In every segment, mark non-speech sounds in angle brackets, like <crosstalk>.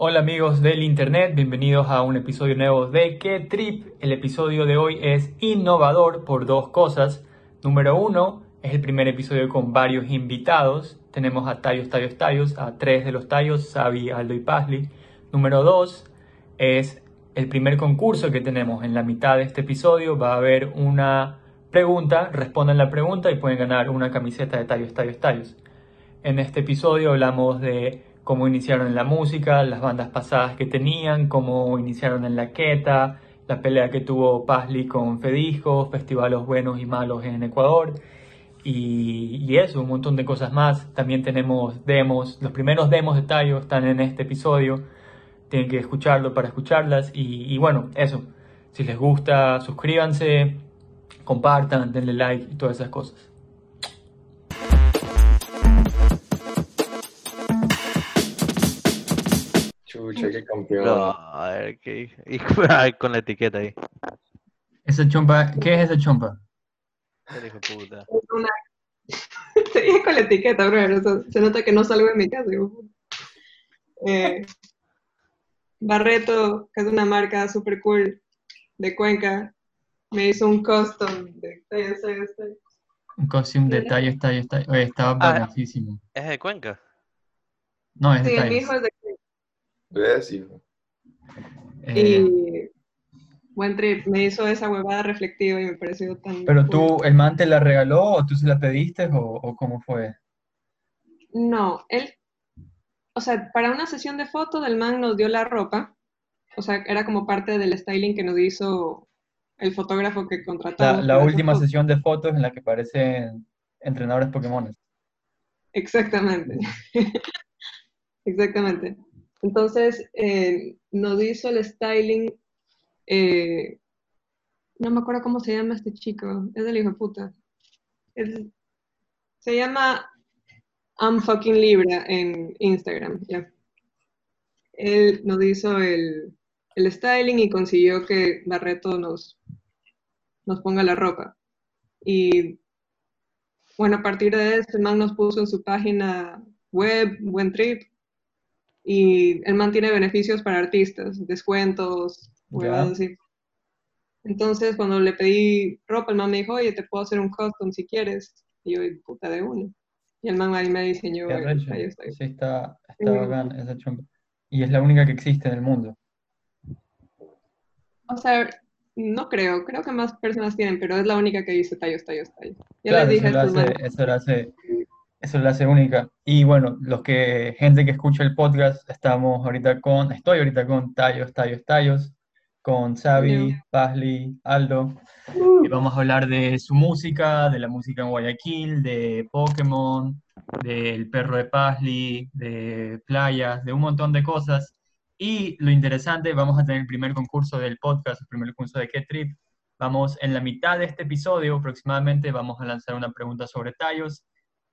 Hola amigos del internet, bienvenidos a un episodio nuevo de Que Trip. El episodio de hoy es innovador por dos cosas. Número uno, es el primer episodio con varios invitados. Tenemos a Tallos, Tallos, Tallos, a tres de los Tallos, Xavi, Aldo y Pazli. Número dos, es el primer concurso que tenemos. En la mitad de este episodio va a haber una pregunta, respondan la pregunta y pueden ganar una camiseta de Tallos, Tallos, Tallos. En este episodio hablamos de cómo iniciaron en la música, las bandas pasadas que tenían, cómo iniciaron en la queta, la pelea que tuvo Pazli con Fedisco, festivales buenos y malos en Ecuador y, eso, un montón de cosas más. También tenemos demos, los primeros demos de Tayo están en este episodio, tienen que escucharlo para escucharlas y, y bueno, eso. Si les gusta, suscríbanse, compartan, denle like y todas esas cosas. Chucha, qué campeón. No, a ver, ¿qué? <laughs> Y con la etiqueta ahí. Esa chompa, ¿qué es esa chompa? Hijo de puta. <laughs> Es una... Seguía con la etiqueta, bro. se nota que no salgo de mi casa. Eh, Barreto, que es una marca super cool de Cuenca, me hizo un custom de tallos, tallos. Un costume de tallos, tallos. Oye, estaba Ah. baratísimo. ¿Es de Cuenca? No, es de Sí, el mismo es de ¿Ves, hijo? Eh, Y buen trip, me hizo esa huevada reflectiva y me pareció tan Pero cool. tú, ¿el man te la regaló o tú se la pediste o, o cómo fue? No, él, o sea, para una sesión de foto del man nos dio la ropa, o sea, era como parte del styling que nos hizo el fotógrafo que La, contratamos. la esa última sesión de fotos en la que aparecen entrenadores Pokémon. Exactamente. <laughs> Exactamente. Entonces, eh, nos hizo el styling, eh, no me acuerdo cómo se llama este chico, es del hijo de puta. Es- se llama I'm fucking Libra en Instagram, ya. Él nos hizo el, el styling y consiguió que Barreto nos, nos ponga la ropa. Y bueno, a partir de eso, el man nos puso en su página web, Buen Trip, y el man tiene beneficios para artistas, descuentos, huevadas así. Entonces, cuando le pedí ropa, el man me dijo, oye, te puedo hacer un custom si quieres. Y yo, puta de uno. Y el man ahí me diseñó el ahí está. Sí, está, está Sí. bacán esa chompa. Y es la única que existe en el mundo. O sea, no creo, creo que más personas tienen, pero es la única que dice tallos, tallos, tallos. Ya Claro, les eso dije lo hace, manes. eso lo hace, eso lo hace única. Y bueno, los que, gente que escucha el podcast, estamos ahorita con, estoy ahorita con Tallos, Tallos, Tallos, con Xavi, Ya. Pazli, Aldo. Y vamos a hablar de su música, de la música en Guayaquil, de Pokémon, del perro de Pazli, de playas, de un montón de cosas. Y lo interesante, vamos a tener el primer concurso del podcast, el primer concurso de Qué Trip. Vamos en la mitad de este episodio aproximadamente, vamos a lanzar una pregunta sobre tallos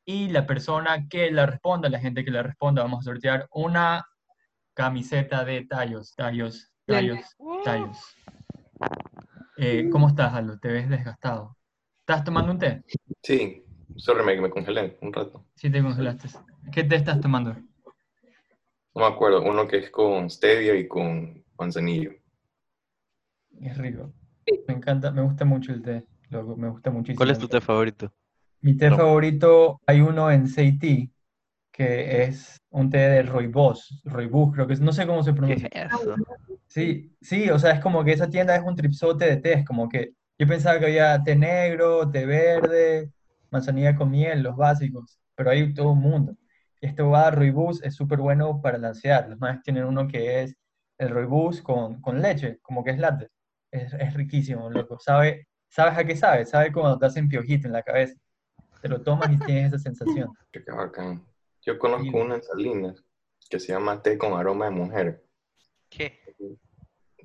y la persona que la responda, la gente que la responda, vamos a sortear una camiseta de tallos, tallos, tallos, tallos. Eh, ¿cómo estás, Aldo? Te ves desgastado. ¿Estás tomando un té? Sí, sorry, me, me congelé un rato. Sí, te congelaste. ¿Qué té estás tomando? No me acuerdo, uno que es con stevia y con manzanillo. Es rico. Me encanta, me gusta mucho el té, loco, me gusta muchísimo. ¿Cuál es tu té favorito? Mi té No. favorito, hay uno en Seití, que es un té de rooibos, rooibos, creo que es, no sé cómo se ¿Qué pronuncia. es eso? Sí, sí, o sea, es como que esa tienda es un tripsote de té, es como que yo pensaba que había té negro, té verde, manzanilla con miel, los básicos, pero hay todo un mundo. Y este va rooibos es súper bueno para la ansiedad. Los más tienen uno que es el rooibos con, con leche, como que es latte. Es, es riquísimo, loco. Sabe, ¿sabes a qué sabe? Sabe cuando te hacen piojito en la cabeza. Te lo tomas y tienes esa sensación. <laughs> Qué bacán. Yo conozco Sí. una en Salinas que se llama té con aroma de mujer. ¿Qué?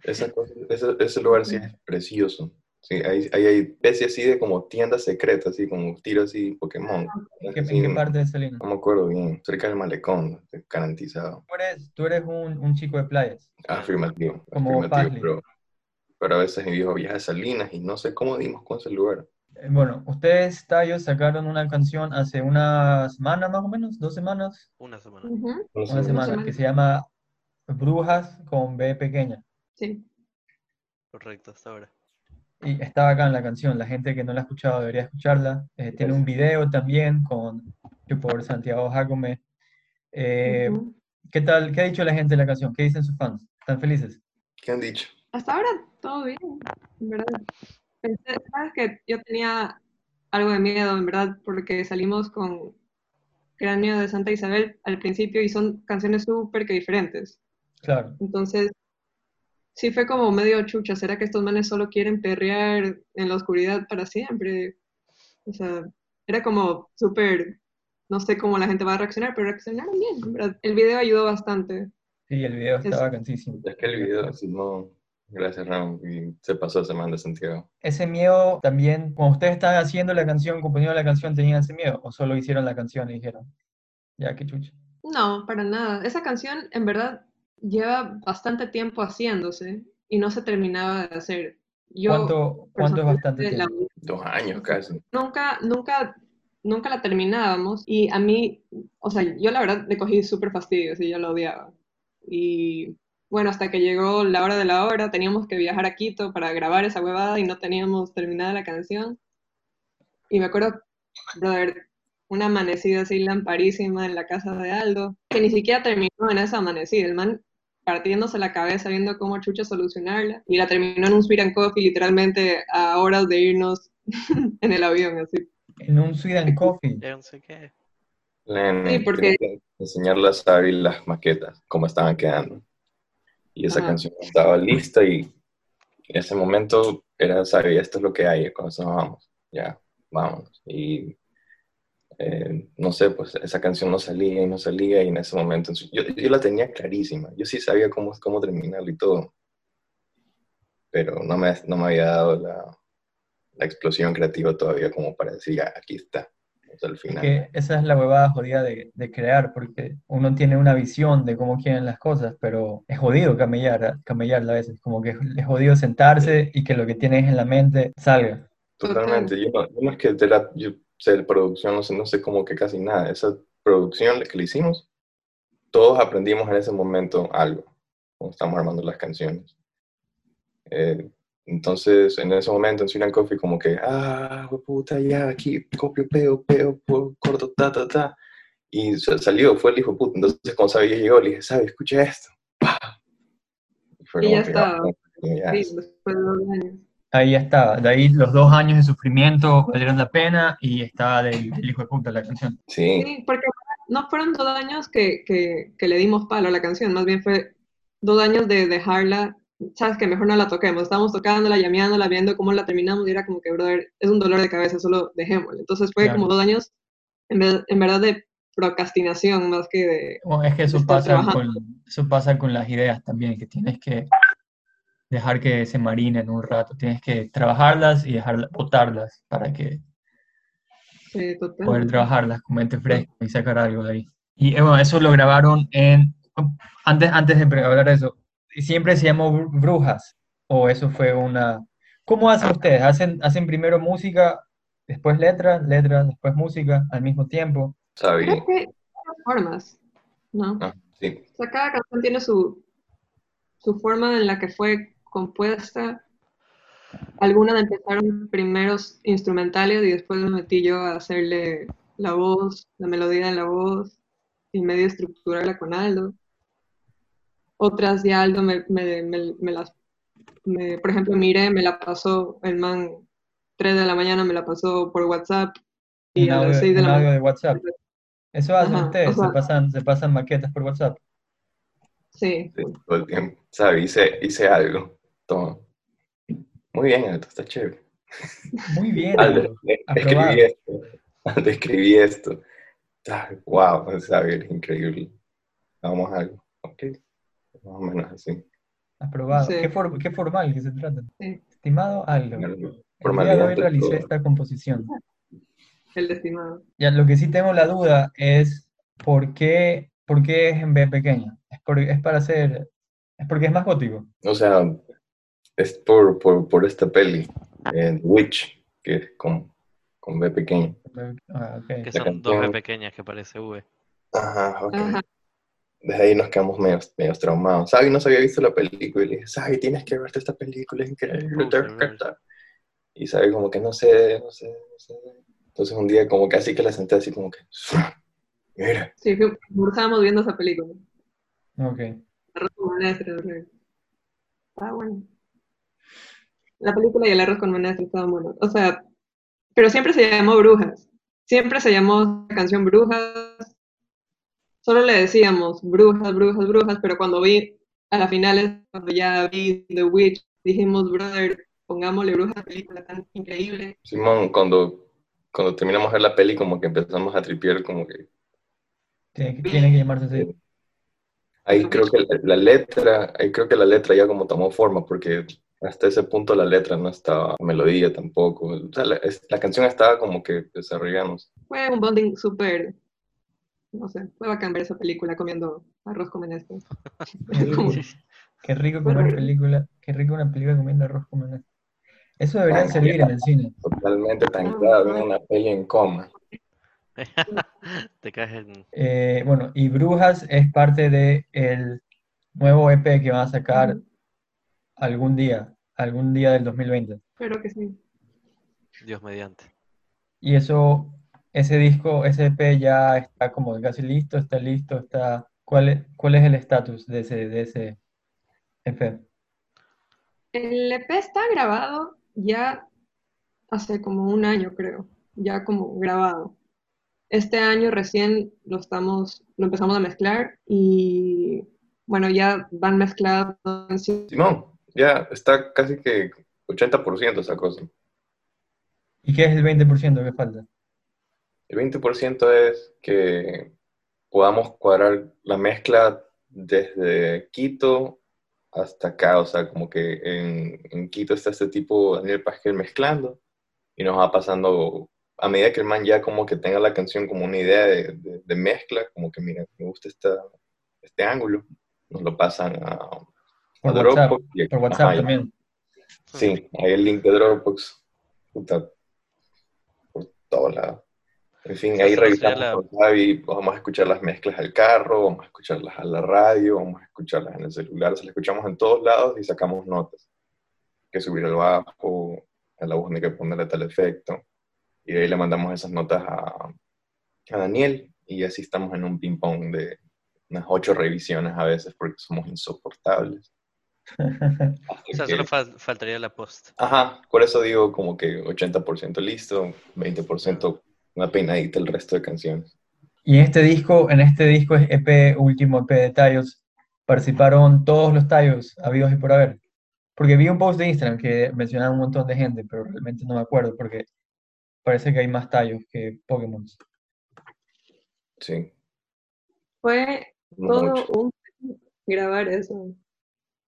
Esa cosa- ese, ese lugar sí es precioso. Sí, hay, hay, hay especies así de como tiendas secretas, así como tiro así Pokémon. ¿En qué, Así, qué parte de Salinas? No me acuerdo bien, cerca del malecón, garantizado. Tú eres, tú eres un, un chico de playas. Afirmativo, Como afirmativo, pero, pero a veces mi viejo viaja a Salinas y no sé cómo dimos con ese lugar. Eh, Bueno, ustedes, Tallos, sacaron una canción hace una semana más o menos, dos semanas, Una semana. No sé, una semana, semana. que se llama Brujas con B pequeña. Sí. Correcto, hasta ahora. Y está acá en la canción, la gente que no la ha escuchado debería escucharla. Eh, tiene un video también con, por Santiago Jacome. Eh. ¿qué tal? ¿Qué ha dicho la gente de la canción? ¿Qué dicen sus fans? ¿Están felices? ¿Qué han dicho? Hasta ahora todo bien, en verdad. Pensé, sabes que yo tenía algo de miedo, en verdad, porque salimos con Cráneo de Santa Isabel al principio y son canciones súper que diferentes. Claro. Entonces, sí fue como medio chucha. ¿Será que estos manes solo quieren perrear en la oscuridad para siempre? O sea, era como súper, no sé cómo la gente va a reaccionar, pero reaccionaron bien, verdad. El video ayudó bastante. Sí, el video Es- estaba cansísimo. Es que el video, si no, gracias Ram, y se pasó esa man de Santiago. Ese miedo también, cuando ustedes estaban haciendo la canción, componiendo la canción, ¿tenían ese miedo? ¿O solo hicieron la canción y dijeron, ya, qué chucha? No, para nada. Esa canción, en verdad, lleva bastante tiempo haciéndose y no se terminaba de hacer. Yo, ¿Cuánto, cuánto es bastante la tiempo? Dos años casi. nunca, nunca, nunca la terminábamos y a mí, o sea, yo la verdad le cogí súper fastidio, y yo la odiaba. Y bueno, hasta que llegó la hora de la hora, teníamos que viajar a Quito para grabar esa huevada y no teníamos terminada la canción. Y me acuerdo, brother, una amanecida así lamparísima en la casa de Aldo, que ni siquiera terminó en esa amanecida, el man partiéndose la cabeza viendo cómo chucha solucionarla y la terminó en un sweet and coffee literalmente a horas de irnos <laughs> en el avión, así. En un Sweet and Coffee. No sé qué. Sí, porque- enseñarle a Sabi las maquetas, cómo estaban quedando. Y esa Ajá. canción estaba lista y en ese momento era, Sabi, esto es lo que hay, con eso nos vamos, ya, vámonos. Y eh, no sé, pues esa canción no salía y no salía y en ese momento yo, yo la tenía clarísima, yo sí sabía cómo, cómo terminarlo y todo, pero no me, no me había dado la, la explosión creativa todavía como para decir, ya, aquí está, Es final. que esa es la huevada jodida de, de crear, porque uno tiene una visión de cómo quieren las cosas, pero es jodido camellar, camellarla a veces, como que es jodido sentarse y que lo que tienes en la mente salga. Totalmente, yo no, yo no es que de la, yo sé de producción, no sé, no sé como que casi nada. Esa producción que le hicimos, todos aprendimos en ese momento algo, cuando estamos armando las canciones. Eh, entonces, en ese momento en Sweet Coffee, como que, ah, puta, ya, aquí, copio, peo, peo, pu- corto, ta, ta, ta. Y sa- salió, fue el hijo puta. Entonces, cuando Sabi llegó, le dije, Sabi, escucha esto. Y fue Y ya que, estaba. ah, ya, Sí, después de dos años. Ahí estaba, de ahí los dos años de sufrimiento valieron la pena y estaba del, del hijo de puta la canción. sí, Sí, porque no fueron dos años que, que, que le dimos palo a la canción, más bien fue dos años de dejarla, sabes que mejor no la toquemos, estábamos tocándola, llameándola, viendo cómo la terminamos y era como que, brother, es un dolor de cabeza, solo dejémosla. Entonces fue Claro. como dos años en, ver- en verdad de procrastinación más que de... Bueno, es que eso pasa con, eso pasa con las ideas también, que tienes que dejar que se marinen un rato, tienes que trabajarlas y dejar botarlas para que total. poder trabajarlas con mente fresca y sacar algo de ahí. Y eh, bueno, eso lo grabaron en, antes, antes de hablar de eso, siempre se llamó Bru- Brujas, o eso fue una... ¿Cómo hacen ustedes? ¿Hacen, hacen primero música, después letras, letras, después música al mismo tiempo? Creo que formas, ¿no? ah, sí, O sea, cada canción tiene su, su forma en la que fue compuesta. Algunas empezaron primeros instrumentales y después me metí yo a hacerle la voz, la melodía de la voz y medio estructurarla con Aldo. Otras ya Aldo me, me- me- me las, me- por ejemplo, Mire me la pasó, el man 3 de la mañana me la pasó por WhatsApp y Un a las 6 de la audio mañana. de WhatsApp. Eso hacen Ajá, ustedes, o sea- se pasan, se pasan maquetas por WhatsApp. Sí, sí, todo el tiempo. Sabi, hice, hice algo. Toma. Muy bien, Aldo, está chévere. Muy bien, Aprobado. escribí esto. <laughs> Escribí esto. Ah, wow, Sabi, eres increíble. Vamos a algo. Ok. Más o menos así. Aprobado. Sí. Qué, for- qué formal que se trata. sí. Estimado Aldo, Por el día de hoy realicé esta composición. El estimado. Ya, lo que sí tengo la duda es por qué, por qué es en B pequeña. Es, por- es para hacer, es porque es más gótico. O sea, es por, por, por esta peli, eh, Witch, que es con, con B pequeño. Ah, ok. Que son dos B canción. pequeñas que parece V. Ajá, ok. Ajá. Desde ahí nos quedamos medio, medio traumados. Sabi no se había visto la película y le dije, Sabi, tienes que verte esta película, es increíble, te va a Uf, encantar". Y Sabi como que no sé, no sé, no sé. Entonces un día como que así que la senté así como que, mira, Sí, estábamos viendo esa película. Ok. Horrible. Estaba bueno. La película y el arroz con menestra estaban buenos. O sea, pero siempre se llamó Brujas. Siempre se llamó la canción Brujas. Solo le decíamos Brujas, Brujas, Brujas, pero cuando vi a la final, cuando ya vi The Witch, dijimos, brother, pongámosle Brujas a la película tan increíble. Simón, cuando, cuando terminamos de ver la peli como que empezamos a tripear como que Tiene que, tiene que llamarse así. Ahí creo que la, la letra, ahí creo que la letra ya como tomó forma, porque hasta ese punto la letra no estaba, melodía tampoco. O sea, la, es- la canción estaba como que desarrollándose. Fue un bonding súper, no sé, fue bacán ver esa película comiendo arroz con menestra. Qué <laughs> rico, qué rico comer Bueno. película, qué rico una película comiendo arroz con menestra. Eso debería Ah, servir en el cine. Totalmente tancada, viendo una peli en coma. <laughs> Te caes en. Eh, bueno, y Brujas es parte de el nuevo EP que van a sacar algún día, algún día del 2020. Espero que sí. Dios mediante. Y eso, ese disco, ese EP ya está como casi listo, está listo, está... ¿Cuál es, cuál es el estatus de ese, de ese EP? El EP está grabado ya hace como un año, creo, ya como grabado. Este año recién lo estamos, lo empezamos a mezclar y bueno, ya van mezcladas canciones. Simón, ya está casi que 80% esa cosa. ¿Y qué es el 20% que falta? El 20% es que podamos cuadrar la mezcla desde Quito hasta acá, o sea, como que en, en Quito está este tipo Daniel Pasquel mezclando y nos va pasando, a medida que el man ya como que tenga la canción como una idea de, de- de mezcla, como que mira, me gusta esta, este ángulo, nos lo pasan a, Por WhatsApp, Dropbox y- por ajá, WhatsApp y- también. Sí, ahí el link de Dropbox, puta, por todos lados. En fin, ahí revisamos la- Javi, vamos a escuchar las mezclas al carro, vamos a escucharlas a la radio, vamos a escucharlas en el celular, se las escuchamos en todos lados y sacamos notas. Que subir el bajo, a la voz hay que ponerle tal efecto. Y de ahí le mandamos esas notas a, a Daniel y así estamos en un ping-pong de unas ocho revisiones a veces porque somos insoportables. O sea, solo fal- faltaría la post. Ajá, por eso digo como que 80% listo, 20% una peinadita el resto de canciones. Y en este disco, en este disco es EP, último EP de Tallos, participaron todos los Tallos habidos y por haber. Porque vi un post de Instagram que mencionaba un montón de gente, pero realmente no me acuerdo porque parece que hay más Tallos que Pokémon. Sí, Fue no todo mucho. un grabar eso.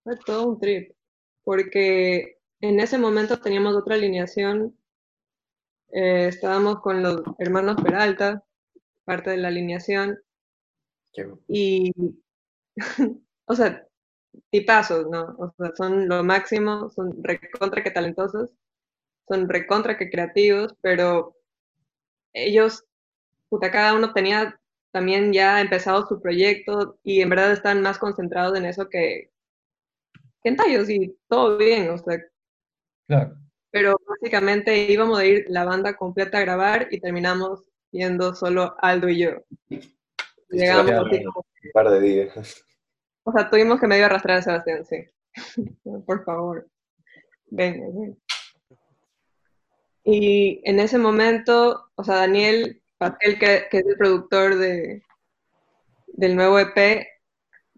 Fue todo un trip. Porque en ese momento teníamos otra alineación. eh, estábamos con los hermanos Peralta, parte de la alineación. Qué- Y, <laughs> o sea, tipazos, ¿no? O sea, son lo máximo, son recontra que talentosos, son recontra que creativos, pero ellos, puta, cada uno tenía también ya empezado su proyecto y en verdad están más concentrados en eso que, que en tallos y todo bien, o sea, Claro. pero básicamente íbamos a ir la banda completa a grabar y terminamos yendo solo Aldo y yo. Llegamos Ya, así ya. como Un par de días. O sea, tuvimos que medio arrastrar a Sebastián, sí. <laughs> Por favor. Venga, ven. Y en ese momento, o sea, Daniel Patel, que, que es el productor de, del nuevo EP,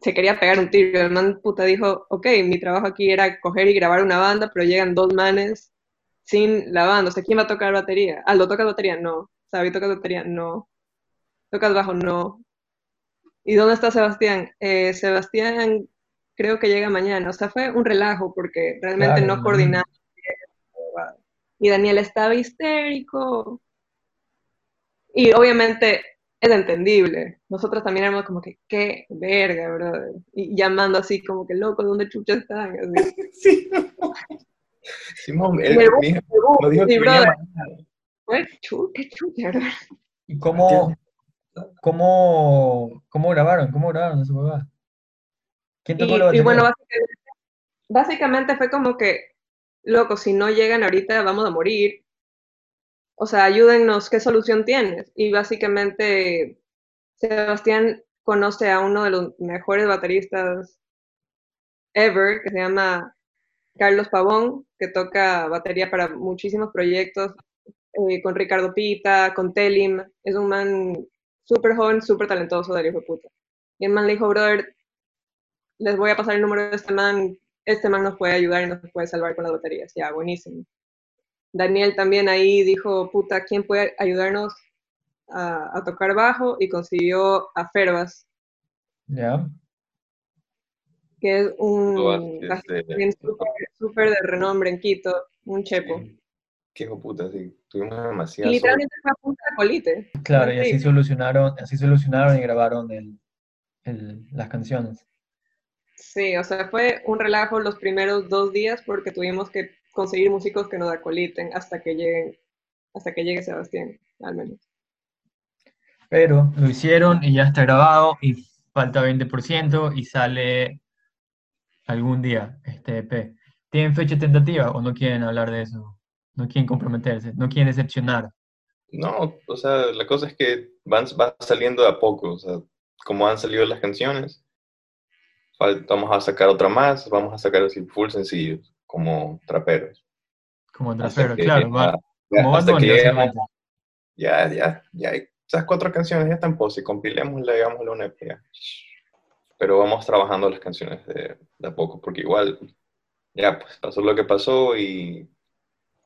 se quería pegar un tiro. El man puta dijo, ok, mi trabajo aquí era coger y grabar una banda, pero llegan dos manes sin la banda. O sea, ¿quién va a tocar batería? Aldo, ¿tocas batería? No. Sabi, ¿tocas batería? No. ¿Tocas bajo? No. ¿Y dónde está Sebastián? Eh, Sebastián creo que llega mañana. O sea, fue un relajo porque realmente Claro, no coordinamos. Y Daniel estaba histérico. Y obviamente es entendible. Nosotros también éramos como que, qué verga, brother. Y llamando así como que, loco, ¿dónde chucha están? Así. <laughs> Sí. Simón, él Y el bus, dijo, sí, que brother. chucha. ¿Y cómo, cómo, cómo grabaron? ¿Cómo grabaron esa huevada? ¿Quién tocó la Y, y batería? bueno, básicamente, básicamente fue como que, loco, si no llegan ahorita vamos a morir. O sea, ayúdennos, ¿qué solución tienes? Y básicamente Sebastián conoce a uno de los mejores bateristas ever, que se llama Carlos Pavón, que toca batería para muchísimos proyectos, eh, con Ricardo Pita, con Telim. Es un man súper joven, súper talentoso del hijo de. Y el man le dijo, brother, les voy a pasar el número de este man, este man nos puede ayudar y nos puede salvar con las baterías. Ya, buenísimo. Daniel también ahí dijo, puta, ¿quién puede ayudarnos a, a tocar bajo? Y consiguió a Fervas, Ya. que es un Fervas es bajista de- también súper de renombre en Quito, un chepo. Sí. Qué hijo puta, sí. Tuvimos Y demasiado. literalmente fue a punta de colite. Claro, y así Sí. solucionaron, así solucionaron y grabaron el, el- las canciones. Sí, o sea, fue un relajo los primeros dos días porque tuvimos que conseguir músicos que nos acoliten hasta que lleguen, hasta que llegue Sebastián, al menos. Pero lo hicieron y ya está grabado y falta 20% y sale algún día este EP. ¿Tienen fecha tentativa o no quieren hablar de eso? No quieren comprometerse, no quieren decepcionar. No, o sea, la cosa es que van, van saliendo de a poco, o sea, como han salido las canciones, vamos a sacar otra más, vamos a sacar así full sencillos, como traperos. Como traperos, claro, va- ya- como hasta que ya, ya, ya, esas cuatro canciones ya están pose, compilémosla, hagámosle una EP. ya. Pero vamos trabajando las canciones de, de a poco, porque igual, ya, pues pasó lo que pasó y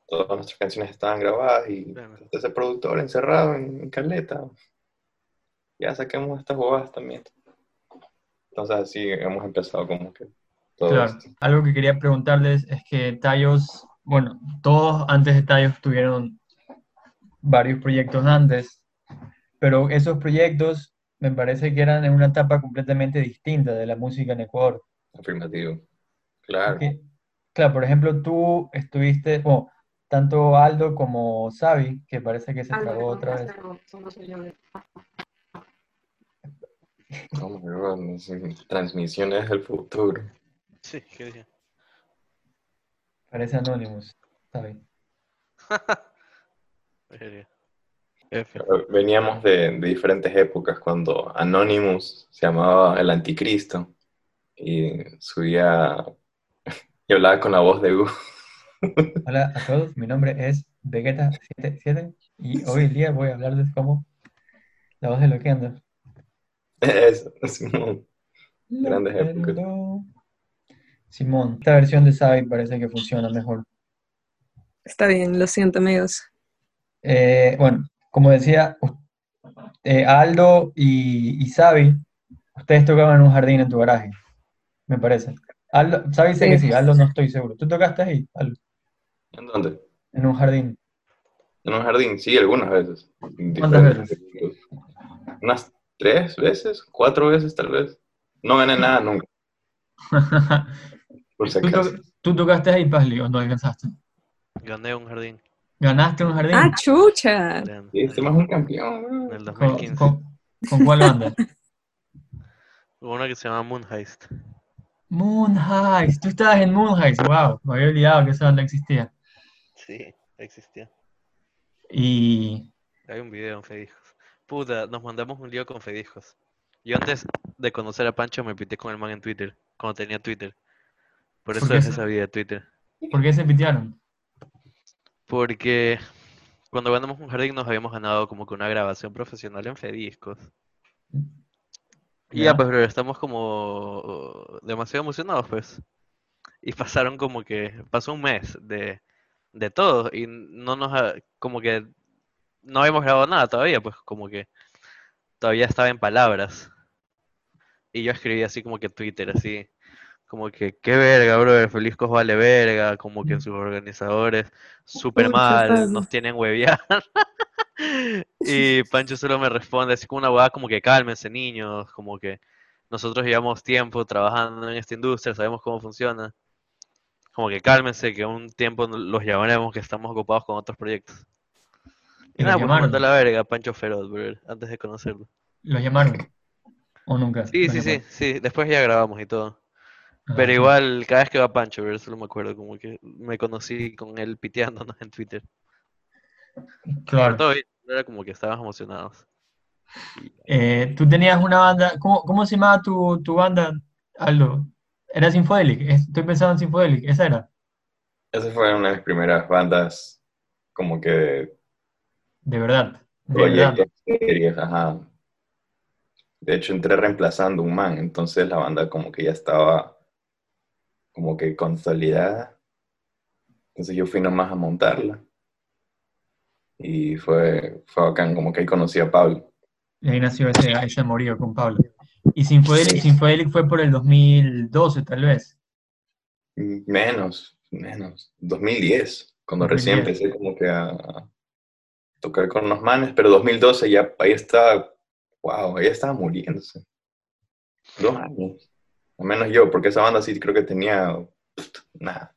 todas nuestras canciones estaban grabadas y Claro. ese productor encerrado en, en Caleta. Ya saquemos estas bobadas también. Entonces así hemos empezado como que todo Claro, esto. algo que quería preguntarles es que Tallos, bueno, todos antes de Tallos tuvieron varios proyectos antes, pero esos proyectos me parece que eran en una etapa completamente distinta de la música en Ecuador. Afirmativo. Claro. Porque, claro, por ejemplo, tú estuviste, bueno, tanto Aldo como Xavi, que parece que se trabó otra vez. Oh my God, no sé, transmisiones del futuro. Sí, ¿qué dije? Parece Anonymous. <laughs> Verga. F. Veníamos de, de diferentes épocas cuando Anonymous se llamaba el anticristo y subía <laughs> y hablaba con la voz de Gu. <laughs> Hola a todos, mi nombre es Vegeta77 y hoy en día voy a hablarles como la voz de Loquendo. Eso, Simón. Grandes épocas. Simón, esta versión de Xavi parece que funciona mejor. Está bien, lo siento, amigos. Eh, bueno, como decía, eh, Aldo y, y Xavi, ustedes tocaban en un jardín en tu garaje, me parece. Aldo, Xavi sé que Sí. Aldo no estoy seguro. ¿Tú tocaste ahí, Aldo? ¿En dónde? En un jardín. En un jardín, sí, algunas veces. ¿Cuántas épocas. Unas tres veces, cuatro veces tal vez. No gané nada nunca, <laughs> por si ¿Tú, acaso. to- tú tocaste ahí, Pazli, o no alcanzaste? Gané un jardín. ¿Ganaste un jardín? ¡Ah, chucha! Sí, este más un campeón. en el ¿Con, 2015. con- con cuál banda? <laughs> Una que se llama Moon Heist. Moon Heist. Tú estabas en Moon Heist. Wow, me había olvidado que esa banda existía. Sí, existía. Y Hay un video en Fedijos. Puta, nos mandamos un lío con Fedijos. Yo antes de conocer a Pancho me pité con el man en Twitter, cuando tenía Twitter. Por eso dejé se- esa vida de Twitter. ¿por qué se pitearon? Porque cuando ganamos un jardín nos habíamos ganado como que una grabación profesional en Fediscos. Y Ya. ya, pues, pero estamos como demasiado emocionados, pues. Y pasaron como que, pasó un mes de, de todo y no nos, ha- como que no habíamos grabado nada todavía, pues como que todavía estaba en palabras. Y yo escribí así como que Twitter, así, Como que, qué verga, bro, Feliz Cos vale verga, como que sus organizadores, súper mal, nos tienen hueviar. <laughs> Y <laughs> Pancho solo me responde así como una hueá como que cálmense niños, como que nosotros llevamos tiempo trabajando en esta industria, sabemos cómo funciona. Como que cálmense, que un tiempo los llamaremos, que estamos ocupados con otros proyectos. Y ¿Y nada, pues me mandó la verga Pancho Feroz, bro, antes de conocerlo. ¿Los llamaron? ¿O nunca? Sí, sí, sí, sí, después ya grabamos y todo. Pero igual, cada vez que va Pancho, bro, solo me acuerdo como que me conocí con él piteándonos <laughs> en Twitter. Pero Claro. todo bien, era como que estábamos emocionados. Eh, tú tenías una banda, ¿cómo, cómo se llamaba tu, tu banda, Aldo? Era Sinfodelic, es- estoy pensando en Sinfodelic, esa era, Esa fue una de mis primeras bandas, como que de verdad, de verdad. ajá. De hecho, entré reemplazando un man, entonces la banda como que ya estaba como que consolidada. Entonces yo fui nomás a montarla. Y fue, fue bacán, como que ahí conocí a Pablo. Y ahí nació ese, ese amorío con Pablo. Y Sinfodelic, Sinfodelic fue por el 2012 tal vez. Menos, menos, 2010, cuando recién 2010. empecé como que a, a tocar con los manes, pero 2012 ya ahí estaba, wow, ahí estaba muriéndose. Dos años, al menos yo, porque esa banda sí creo que tenía, nada,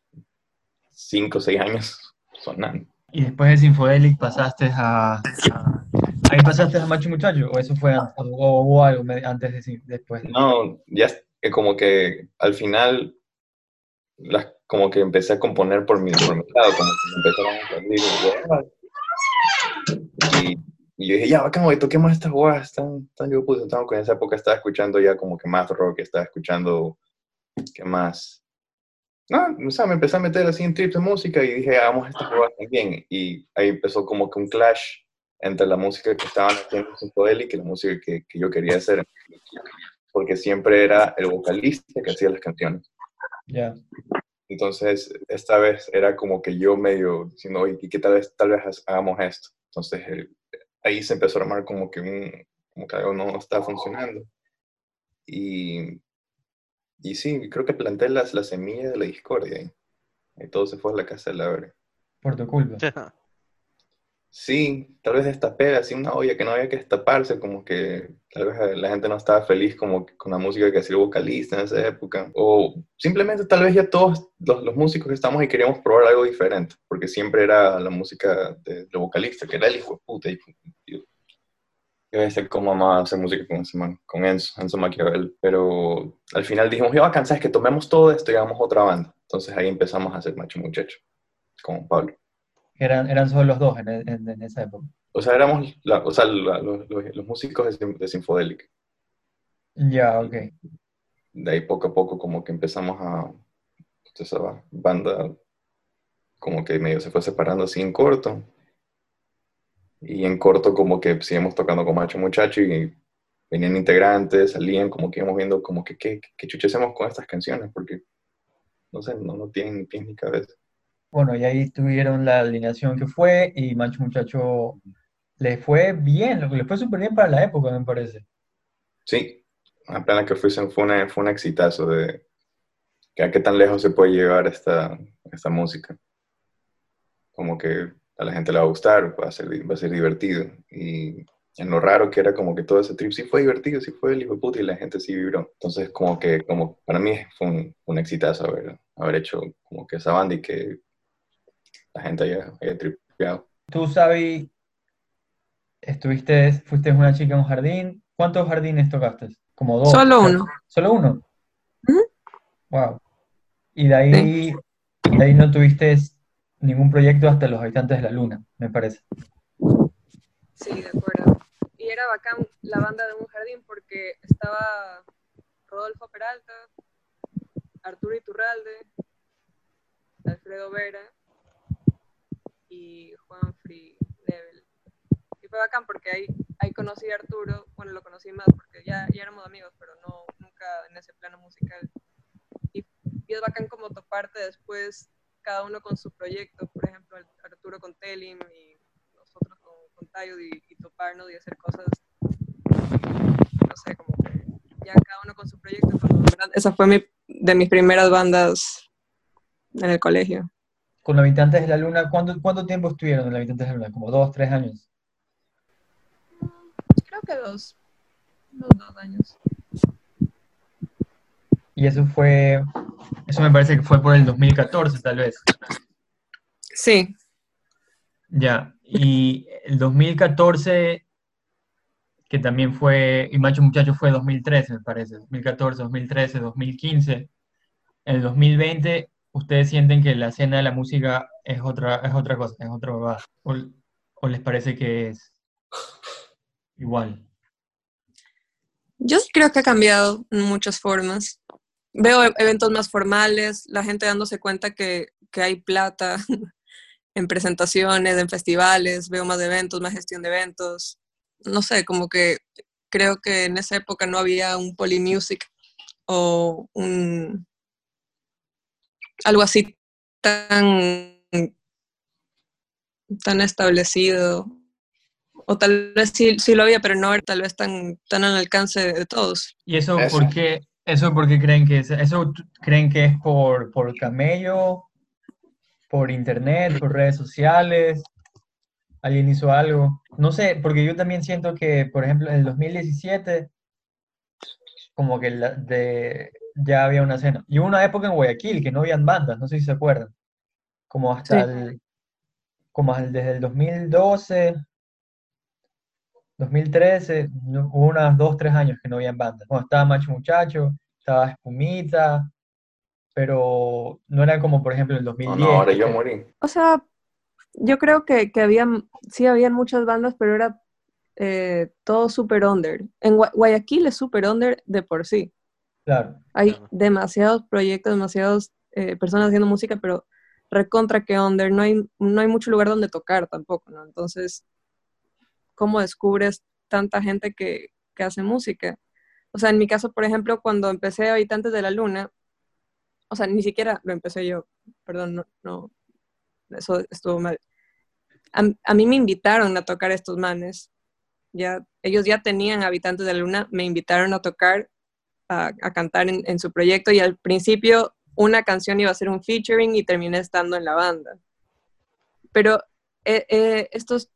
cinco o seis años sonando. Y después de Sinfodelic pasaste a, a- ahí pasaste a Macho Muchacho, o eso fue antes, o hubo algo antes de después. No, ya como que al final, las, como que empecé a componer por mi, por mi lado, como que empezaron a salir y, y yo dije, ya, bacán, güey, toquemos estas guas, tan, tan yo puse, tan, en esa época estaba escuchando ya como que más rock, estaba escuchando, ¿qué más? No, o sea, me empecé a meter así en trips de música y dije, hagamos estas guas también, y ahí empezó como que un clash entre la música que estaban haciendo Sinfodelic y la música que, que yo quería hacer porque siempre era el vocalista que hacía las canciones. Ya. Entonces, esta vez era como que yo medio diciendo, oye, ¿y qué tal vez, tal vez hagamos esto? Entonces, eh, ahí se empezó a armar como que, un, como que algo no estaba funcionando. Y, y sí, creo que planté las, la semilla de la discordia ahí. Y todo se fue a la casa de la verga. Por tu culpa. <laughs> Sí, tal vez destapé así una olla que no había que destaparse, como que tal vez la gente no estaba feliz como que con la música que hacía el vocalista en esa época. O simplemente tal vez ya todos los, los músicos que estamos y queríamos probar algo diferente, porque siempre era la música de- del vocalista, que era el hijo de puta. Y, voy a ser como amaba hacer música con ese man, con Enzo, Enzo Maquiavel. Pero al final dijimos, yo, bacán, ¿sabes que Tomemos todo esto y hagamos otra banda. Entonces ahí empezamos a hacer Macho Muchacho, con Pablo. Eran, eran solo los dos en, en- en esa época. O sea, éramos la- o sea, la- los, los- los músicos de, de Sinfodelic. Ya, ok. De ahí poco a poco como que empezamos a... Esa banda como que medio se fue separando así en corto. Y en corto como que seguimos tocando con Macho Muchacho y venían integrantes, salían como que íbamos viendo como que qué, qué chucha hacemos con estas canciones, porque no sé, no, no tienen ni pies ni cabeza. Bueno, y ahí tuvieron la alineación que fue y Macho Muchacho le fue bien, lo que le fue súper bien para la época, me parece. Sí, apenas que fuesen fue, una, fue un exitazo de que a qué tan lejos se puede llevar esta, esta música. Como que a la gente le va a gustar, va a ser, va a ser divertido. Y en lo raro que era como que todo ese trip sí fue divertido, sí fue el hijo de puta y la gente sí vibró. Entonces como que como para mí fue un, un exitazo haber, haber hecho como que esa banda y que la gente haya, haya tripeado. Tú, Sabi, estuviste, fuiste una chica en un jardín. ¿Cuántos jardines tocaste? Como dos. Solo uno. ¿Solo uno? Wow. Y de ahí, de ahí no tuviste ningún proyecto hasta los habitantes de la luna, me parece. Sí, de acuerdo. Y era bacán la banda de un jardín porque estaba Rodolfo Peralta, Arturo Iturralde, Alfredo Vera y Juan Free Level. Y fue bacán porque ahí, ahí conocí a Arturo, bueno, lo conocí más porque ya, ya éramos amigos, pero no nunca en ese plano musical. Y, y es bacán como toparte después cada uno con su proyecto, por ejemplo, Arturo con Telim y nosotros con, con Tayo y, y toparnos y hacer cosas, no sé, como que ya cada uno con su proyecto. Verdad, esa fue mi, de mis primeras bandas en el colegio. Con Habitantes de la Luna, ¿cuánto, cuánto tiempo estuvieron en Habitantes de la Luna? Como dos, tres años. Creo que dos. Dos, dos años. Y eso fue, eso me parece que fue por el 2014 tal vez. Sí, Ya, y el 2014, que también fue, y Macho Muchacho fue 2013, me parece, 2014, 2013, 2015. En el 2020, ¿ustedes sienten que la escena de la música es otra, es otra cosa, es otra huevada? ¿O, o les parece que es igual? yo sí creo que ha cambiado en muchas formas. Veo e- eventos más formales, la gente dándose cuenta que, que hay plata <laughs> en presentaciones, en festivales, veo más eventos, más gestión de eventos. No sé, como que creo que en esa época no había un Polymusic o un algo así tan tan establecido o tal vez sí, sí lo había pero no era tal vez tan tan al alcance de, de todos ¿Y eso, Eso. por qué, eso por qué creen que es? ¿Eso creen que es por, por camello, por internet, por redes sociales? ¿Alguien hizo algo? No sé, porque yo también siento que, por ejemplo, en el 2017, como que la- de, ya había una escena. Y hubo una época en Guayaquil que no habían bandas, no sé si se acuerdan. Como hasta Sí. el, como desde el 2012, 2013, no- hubo unas dos, tres años que no habían bandas. Bueno, estaba Macho Muchacho, estaba Espumita, pero no era como, por ejemplo, el No, 2010. no, ahora yo morí. O sea, yo creo que, que habían, sí habían muchas bandas, pero era eh, todo super under. En Gua- Guayaquil es super under de por sí. Claro, Hay Claro. demasiados proyectos, demasiadas personas haciendo música, pero recontra que under, no hay, no hay mucho lugar donde tocar tampoco, ¿no? Entonces, ¿cómo descubres tanta gente que, que hace música? O sea, en mi caso, por ejemplo, cuando empecé Habitantes de la Luna, o sea, ni siquiera lo empecé yo, perdón, no, no eso estuvo mal. A, a mí me invitaron a tocar estos manes, ya, ellos ya tenían Habitantes de la Luna, me invitaron a tocar, a, a cantar en, en su proyecto y al principio una canción iba a ser un featuring y terminé estando en la banda. Pero eh, eh, estos,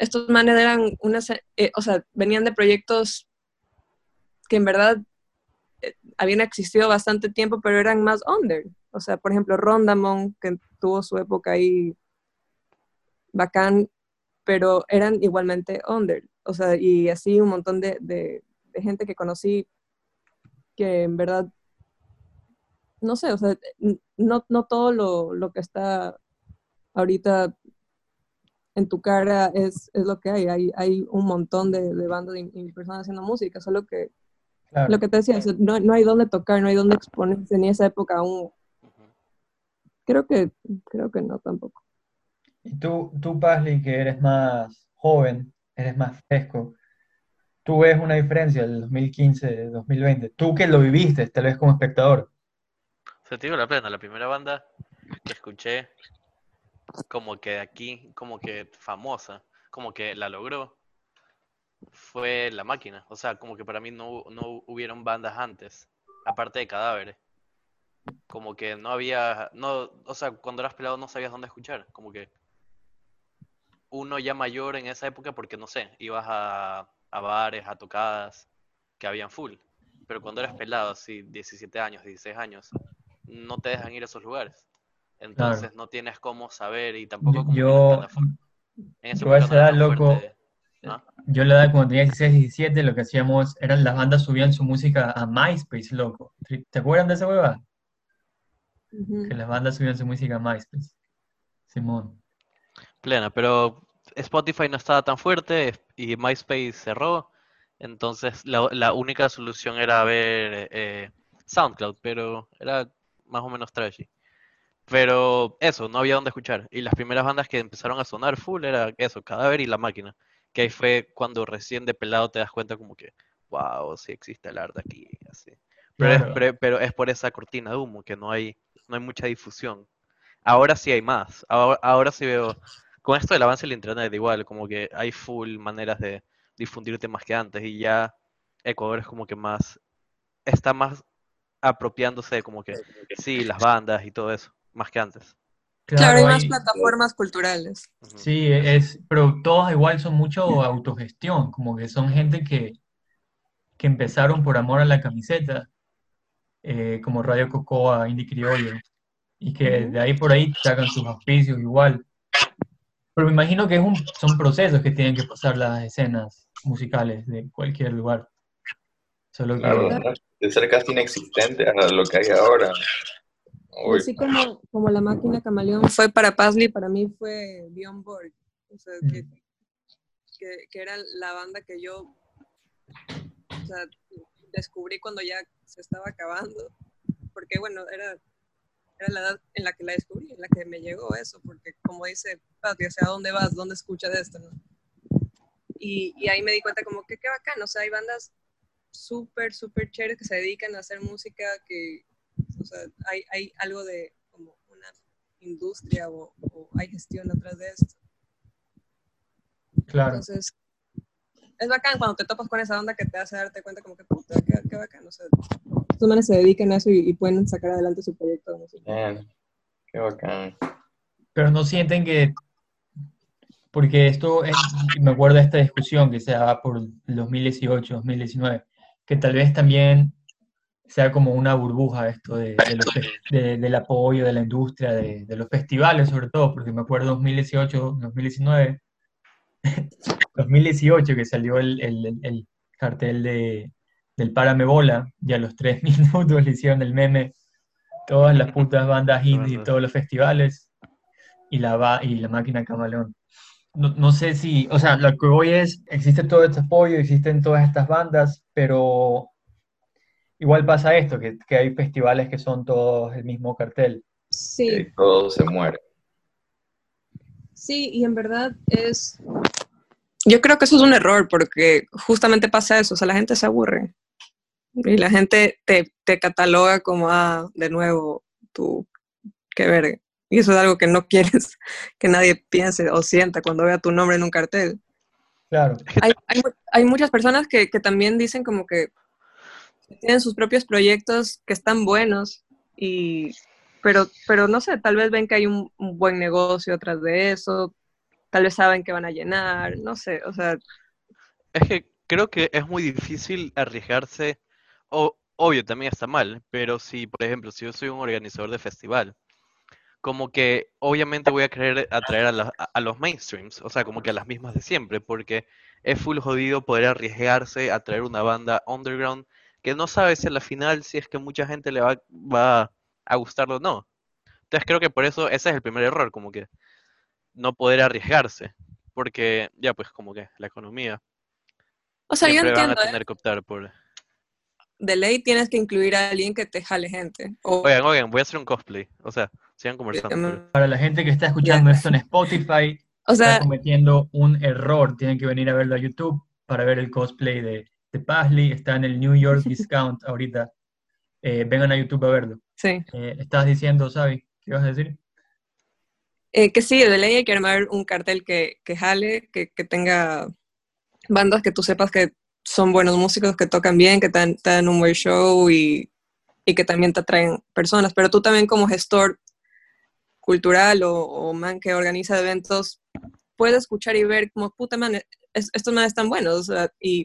estos manes eran unas, eh, o sea, venían de proyectos que en verdad eh, habían existido bastante tiempo, pero eran más under. O sea, por ejemplo, Rondamon, que tuvo su época ahí bacán, pero eran igualmente under. O sea, y así un montón de, de, de gente que conocí que en verdad, no sé, o sea, no, no todo lo, lo que está ahorita en tu cara es, es lo que hay. Hay, hay un montón de, de bandas y, y personas haciendo música, solo que claro. lo que te decía, o sea, no, no hay dónde tocar, no hay dónde exponerse, ni esa época aún. Creo que, creo que no tampoco. Y tú, tú, Pazli, que eres más joven, eres más fresco, tú ves una diferencia del 2015 2020. Tú que lo viviste, tal vez como espectador. O sea, te digo la plena, la primera banda que escuché como que aquí, como que famosa, como que la logró, fue La Máquina. O sea, como que para mí no, no hubieron bandas antes, aparte de Cadáveres. Como que no había, no, o sea, cuando eras pelado no sabías dónde escuchar, como que uno ya mayor en esa época porque no sé, ibas a, a bares, a tocadas, que habían full. Pero cuando eras pelado, así 17 años, 16 años, no te dejan ir a esos lugares. Entonces no tienes cómo saber y tampoco como Yo. En esa yo a esa edad, loco, fuerte. ¿no? yo la edad cuando tenía 16, 17, lo que hacíamos eran las bandas subían su música a MySpace, loco. ¿Te acuerdan de esa hueva? Que las bandas subían su música a MySpace. Simón. Plena, pero Spotify no estaba tan fuerte y MySpace cerró. Entonces la, la única solución era ver eh, SoundCloud, pero era más o menos trashy. Pero eso, no había dónde escuchar. Y las primeras bandas que empezaron a sonar full era eso, Cadáver y La Máquina. Que ahí fue cuando recién de pelado te das cuenta como que, wow, sí existe el arte aquí, así. Pero, es, pero es por esa cortina de humo que no hay, no hay mucha difusión. Ahora sí hay más. Ahora, ahora sí veo, con esto del avance del internet igual, como que hay full maneras de difundirte más que antes y ya Ecuador es como que más, está más apropiándose de como que, sí, las bandas y todo eso, más que antes. Claro, hay más plataformas culturales. Sí, es, pero todos igual son mucho autogestión, como que son gente que, que empezaron por amor a la camiseta, eh, como Radio Cocoa, Indie Criollo, y que de ahí por ahí sacan sus auspicios igual. Pero me imagino que es un, son procesos que tienen que pasar las escenas musicales de cualquier lugar. Solo que, Claro, de ser casi inexistente a lo que hay ahora. Uy, Así como, como la máquina camaleón fue para Paisley, para mí fue Beyond Board. O sea, que, que, que era la banda que yo o sea, descubrí cuando ya se estaba acabando. Porque, bueno, era, era la edad en la que la descubrí, en la que me llegó eso. Porque, como dice Patti, o sea, ¿a dónde vas? ¿Dónde escuchas esto? no? Y, y ahí me di cuenta como que qué bacán. O sea, hay bandas súper, súper chéveres que se dedican a hacer música que, o sea, hay, hay algo de como una industria o, o hay gestión atrás de esto. claro, Entonces, es bacán cuando te topas con esa onda que te hace darte cuenta como que puta, qué, qué bacán. O sea, estos manes se dedican a eso y, y pueden sacar adelante su proyecto de música. man, qué bacán. pero no sienten que, porque esto, es- me acuerdo de esta discusión que se daba por el 2018, 2019, que tal vez también sea como una burbuja esto de, de los de- del apoyo de la industria, de, los festivales sobre todo, porque me acuerdo 2018, 2019, 2018 que salió el, el- el- el cartel de, del Párame Bola, y a los tres <laughs> minutos le hicieron el meme, todas las putas bandas indie y todos los festivales, y la, va, y la máquina camaleón. No, no sé si, o sea, lo que voy es, existe todo este apoyo, existen todas estas bandas, pero igual pasa esto, que, que hay festivales que son todos el mismo cartel. Sí, Que todo se muere. sí, y en verdad es... Yo creo que eso es un error porque justamente pasa eso, o sea, la gente se aburre. Y la gente te, te cataloga como, ah, de nuevo, tú, qué verga. Y eso es algo que no quieres <laughs> que nadie piense o sienta cuando vea tu nombre en un cartel. Claro, hay, hay, mu- hay muchas personas que, que también dicen como que tienen sus propios proyectos que están buenos, y, pero, pero no sé, tal vez ven que hay un, buen negocio atrás de eso, tal vez saben que van a llenar, no sé, o sea, Es que creo que es muy difícil arriesgarse, o obvio también está mal, pero si, por ejemplo, si yo soy un organizador de festival, como que obviamente voy a querer atraer a, la- a los mainstreams, o sea, como que a las mismas de siempre, porque es full jodido poder arriesgarse a traer una banda underground que no sabe si a la final si es que mucha gente le va, va a gustarlo o no. Entonces creo que por eso ese es el primer error, como que no poder arriesgarse, porque ya pues como que la economía o sea, yo siempre van a entiendo, ¿eh? tener que optar por... de ley tienes que incluir a alguien que te jale gente. O, Oigan, oigan, voy a hacer un cosplay. O sea, sigan conversando. pero- para la gente que está escuchando Ya. esto en Spotify, o sea, está cometiendo un error. Tienen que venir a verlo a YouTube para ver el cosplay de, de Paisley. Está en el New York <laughs> Discount ahorita. Eh, vengan a YouTube a verlo. sí. Eh, ¿Estás diciendo, Sabi? ¿Qué vas a decir? Eh, que sí, de ley hay que armar un cartel que, que jale, que, que tenga bandas que tú sepas que son buenos músicos, que tocan bien, que te dan, un buen show y, y que también te atraen personas. Pero tú también como gestor cultural o, o man que organiza eventos, puedes escuchar y ver como, puta man, es- estos manes están buenos. o sea, y.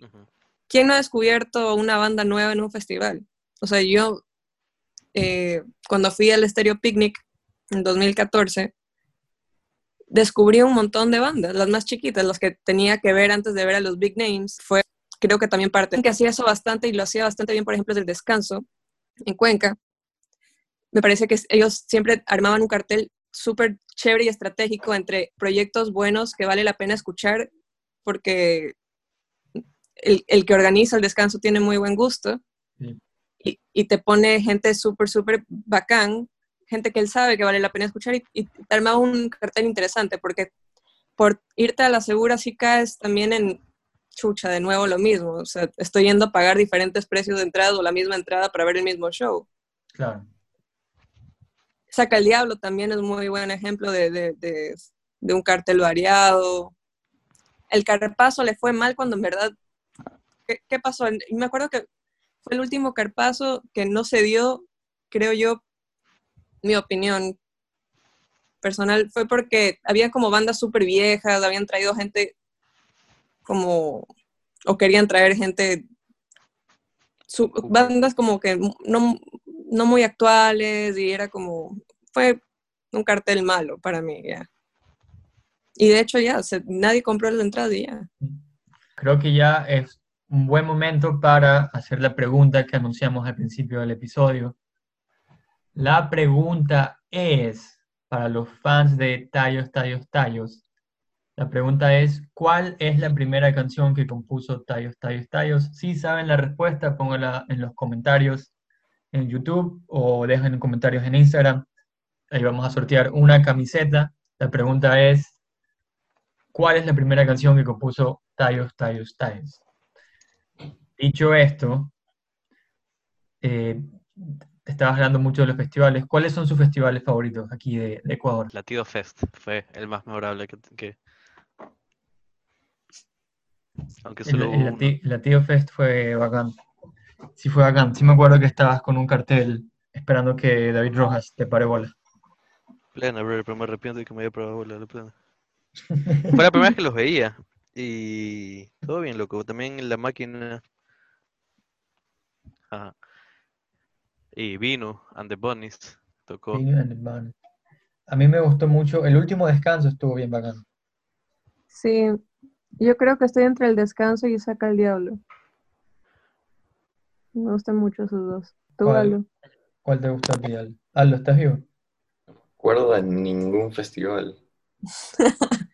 ¿quién no ha descubierto una banda nueva en un festival? O sea, yo eh, cuando fui al Stereo Picnic en 2014, descubrí un montón de bandas, las más chiquitas, las que tenía que ver antes de ver a los big names. Fue, creo que también parte que hacía eso bastante y lo hacía bastante bien, por ejemplo, es el Descanso en Cuenca. Me parece que ellos siempre armaban un cartel súper chévere y estratégico entre proyectos buenos que vale la pena escuchar porque el, el que organiza el descanso tiene muy buen gusto Sí. y, y te pone gente súper, súper bacán, gente que él sabe que vale la pena escuchar y, y te arma un cartel interesante porque por irte a la segura sí caes también en chucha, de nuevo lo mismo, o sea, estoy yendo a pagar diferentes precios de entrada o la misma entrada para ver el mismo show. Claro. Saca el Diablo también es muy buen ejemplo de, de, de, de un cartel variado. El Carpazo le fue mal cuando en verdad... ¿Qué, qué pasó? Me acuerdo que fue el último carpazo que no se dio, creo yo, mi opinión personal, fue porque había como bandas súper viejas, habían traído gente como, o querían traer gente, su- bandas como que no, no muy actuales y era como, fue un cartel malo para mí, ya. Y de hecho ya, se- nadie compró la entrada y ya. Creo que ya es un buen momento para hacer la pregunta que anunciamos al principio del episodio. La pregunta es, para los fans de Tallos, Tallos, Tallos, la pregunta es, ¿cuál es la primera canción que compuso Tallos, Tallos, Tallos? Si saben la respuesta, pónganla en los comentarios en YouTube o dejen en comentarios en Instagram. Ahí vamos a sortear una camiseta. La pregunta es, ¿cuál es la primera canción que compuso Tallos, Tallos, Tallos? Dicho esto, eh, te estabas hablando mucho de los festivales. ¿Cuáles son sus festivales favoritos aquí de, de Ecuador? Latido Fest fue el más memorable que... que- Aunque solo el. Lati- Latido Fest fue bacán. Sí fue bacán. Sí me acuerdo que estabas con un cartel esperando que David Rojas te pare bola. Plena, bro, pero me arrepiento de que me haya probado la, la plena. Fue la primera vez que los veía. Y todo bien, loco. También la máquina. Ajá. Y vino, and the Bunnies. Tocó. Pink and the. A mí me gustó mucho. El último descanso estuvo bien bacán. Sí, yo creo que estoy entre el descanso y saca el diablo. Me gustan mucho esos dos. ¿Tú, ¿Cuál? Aldo? ¿Cuál te gustó a ti, Aldo? Aldo, ¿estás vivo? No me acuerdo de ningún festival. <laughs>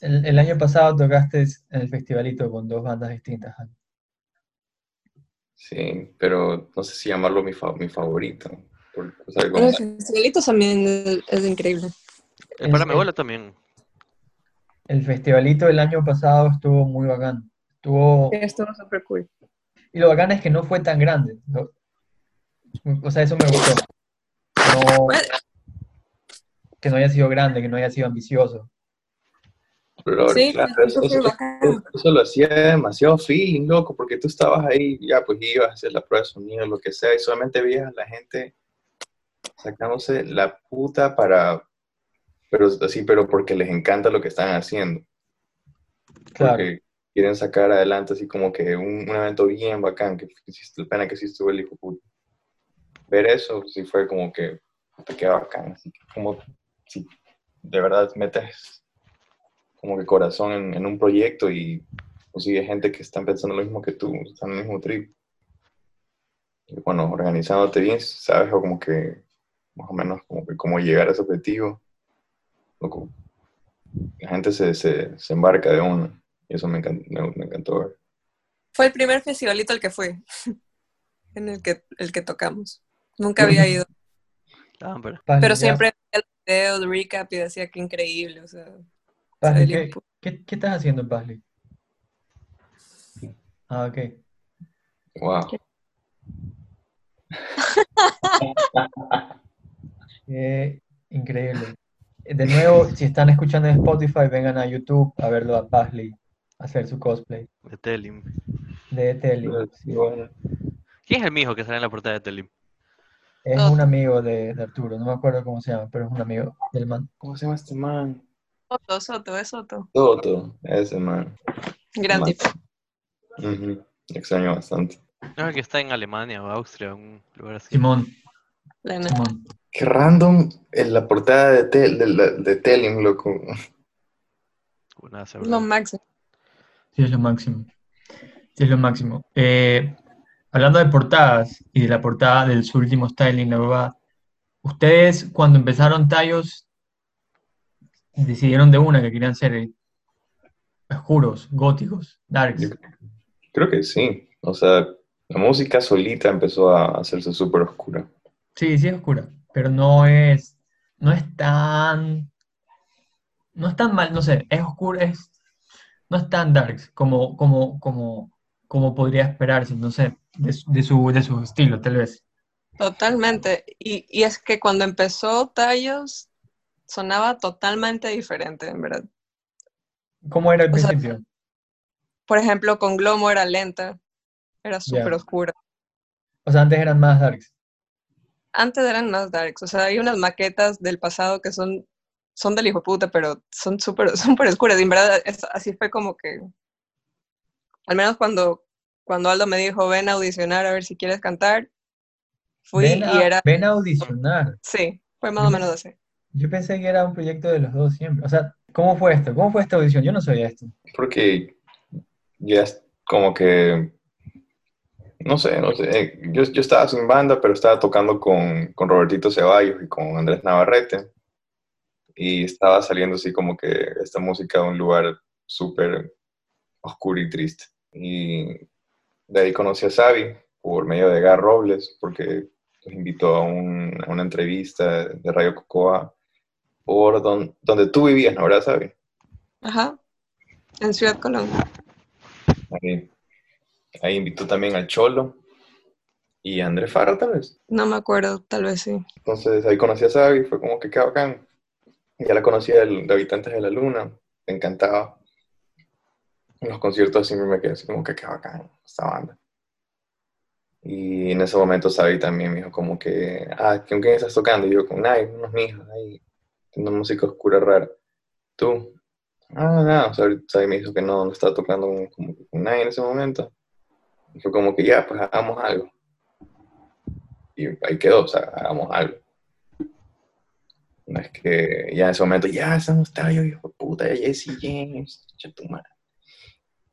El, el año pasado tocaste en el festivalito con dos bandas distintas. Aldo. Sí, pero no sé si llamarlo mi, fa- mi favorito. Porque, o sea, como- Bueno, el festivalito también es, es increíble. El para mi bola también. El festivalito del año pasado estuvo muy bacán. Estuvo, Estuvo súper cool. y lo bacán es que no fue tan grande. O sea, eso me gustó. No, Bueno, que no haya sido grande, que no haya sido ambicioso. Pero, Sí, claro, eso, eso eso- eso lo hacía demasiado feeling, loco, porque tú estabas ahí, ya pues ibas a hacer la prueba de sonido, lo que sea, y solamente veías a la gente sacándose la puta para, pero así, pero porque les encanta lo que están haciendo, Claro. porque quieren sacar adelante así como que un, un evento bien bacán, que hiciste, pena que sí estuvo el hijo puta. Ver eso sí fue como que te queda bacán, así que como si de verdad metes como que corazón en, en un proyecto y consigue gente que están pensando lo mismo que tú, están en el mismo trip. Y bueno, organizándote bien, sabes o como que más o menos como que cómo llegar a ese objetivo. Loco, la gente se, se, se embarca de uno y eso me, encan- me, me encantó ver. Fue el primer festivalito al que fui, <laughs> en el que, el que tocamos. Nunca había ido, <laughs> Ah, pero siempre veía el video, el recap y decía que increíble, o sea, ¿qué, estás haciendo, Pazli? Ah, ok. Wow. <laughs> Qué increíble. De nuevo, si están escuchando en Spotify, vengan a YouTube a verlo a Pazli hacer su cosplay de Telim. de. Sí. Bueno, ¿Quién es el mijo que sale en la portada de Telim? Es Oh. un amigo de, de Arturo, no me acuerdo cómo se llama, pero es un amigo del man. ¿Cómo se llama este man? Soto, Soto, es Soto. Toto, ese man. Gran tipo. Ujú, Extraño bastante. No, el que está en Alemania o Austria, un lugar así. Simón. Simón. Qué random en la portada de, Tel, de, de Telim, loco. Una Es lo máximo. Sí, es lo máximo. Sí, es lo máximo. Eh, hablando de portadas y de la portada del su último styling, la verdad, ustedes cuando empezaron Tallos decidieron de una que querían ser eh, oscuros, góticos, darks. Yo creo que sí. O sea, la música solita empezó a hacerse súper oscura. Sí, sí es oscura, pero no es, no es tan, no es tan mal, no sé, es oscura, es, no es tan darks como, como, como, como podría esperarse, no sé, de, su- de su, de su estilo, tal vez. Totalmente. Y, y es que cuando empezó Tallos, sonaba totalmente diferente, en verdad. ¿Cómo era al sea, principio? Por ejemplo, con Glomo era lenta, era súper oscura. O sea, antes eran más darks. Antes eran más darks, o sea, hay unas maquetas del pasado que son, son del hijo de puta, pero son súper <laughs> súper oscuras. Y en verdad, es- así fue como que, al menos cuando, cuando Aldo me dijo, ven a audicionar a ver si quieres cantar, fui ven, y era, ven a audicionar. sí, fue más o menos así. Yo pensé que era un proyecto de los dos siempre. O sea, ¿cómo fue esto? ¿Cómo fue esta audición? Yo no sabía esto. Porque ya es como que, no sé, no sé, eh, yo, yo estaba sin banda, pero estaba tocando con, con Robertito Ceballos y con Andrés Navarrete. Y estaba saliendo así como que esta música de un lugar súper oscuro y triste. Y de ahí conocí a Xavi por medio de Gar Robles, porque nos invitó a, un- a una entrevista de Radio Cocoa por don- donde tú vivías, ¿no verdad, Xavi? Ajá, en Ciudad Colón. Ahí, ahí invitó también al Cholo y a André Farra, tal vez. No me acuerdo, tal vez sí. Entonces ahí conocí a Xavi, fue como que qué bacán. Ya la conocía de, Habitantes de la Luna, me encantaba. En los conciertos siempre me quedé así como que qué bacán esta banda. Y en ese momento Xavi también me dijo como que, ah, ¿con quién estás tocando? Y yo con nadie, unos mijos ahí, haciendo música oscura rara. ¿Tú? Ah, no, o sea, Xavi me dijo que no, no estaba tocando con, que con nadie en ese momento. Y fue como que ya, pues hagamos algo. Y ahí quedó, o sea, hagamos algo. No es que ya en ese momento, ya estamos tallo, hijo de puta, ya Jesse James, tu madre.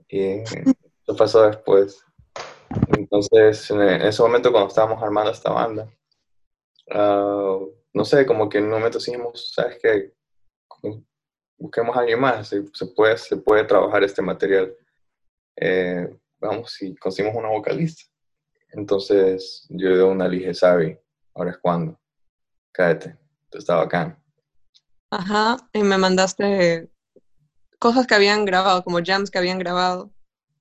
Y eso pasó después. Entonces, en ese momento cuando estábamos armando esta banda, ah, no sé, como que en un momento dijimos, ¿sabes qué? Como Busquemos a alguien más, se, se puede, se puede trabajar este material. Eh, vamos, si conseguimos una vocalista. Entonces, yo de una le dije, Sabi, ahora es cuando. Cállate, tú está bacán. Ajá, y me mandaste cosas que habían grabado, como jams que habían grabado.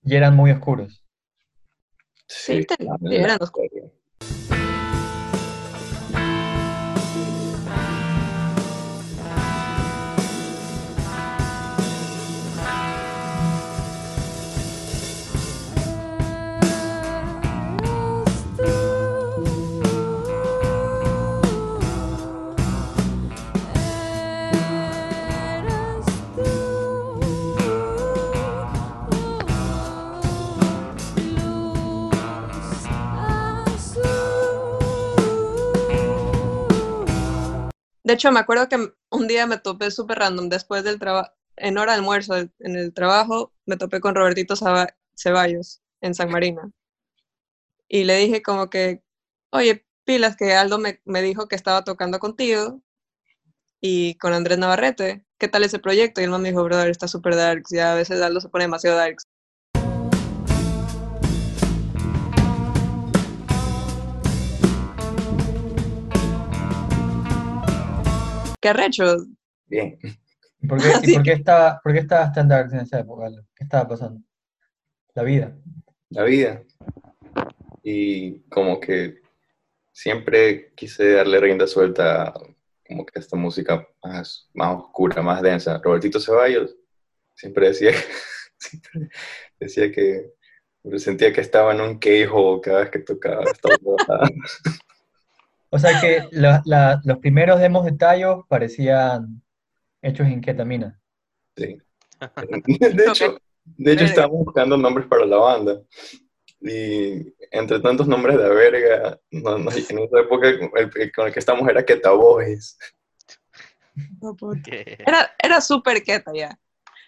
Y eran muy oscuros. Sí, eran oscuros. De hecho, me acuerdo que un día me topé súper random después del trabajo, en hora de almuerzo en el trabajo, me topé con Robertito Ceballos en San Marino. Y le dije como que, oye, pilas, que Aldo me, me dijo que estaba tocando contigo y con Andrés Navarrete. ¿Qué tal ese proyecto? Y man me dijo, brother, está súper darks, ya a veces Aldo se pone demasiado darks. Qué arrecho. Bien. ¿Y por qué, <laughs> y Sí. por qué estaba, por qué estabas tan dark en esa época? ¿Qué estaba pasando? La vida. la vida. Y como que siempre quise darle rienda suelta a como que esta música más, más oscura, más densa. Robertito Ceballos siempre decía, <laughs> siempre decía que sentía que estaba en un quejo cada vez que tocaba. <laughs> O sea que la- la- los primeros demos de Tallo parecían hechos en ketamina. Sí. <laughs> De hecho, de hecho estábamos buscando nombres para la banda. Y entre tantos nombres de verga, no, no, en esa época el, el con el que estamos era Keta Boys. Que- Era, era súper queta ya.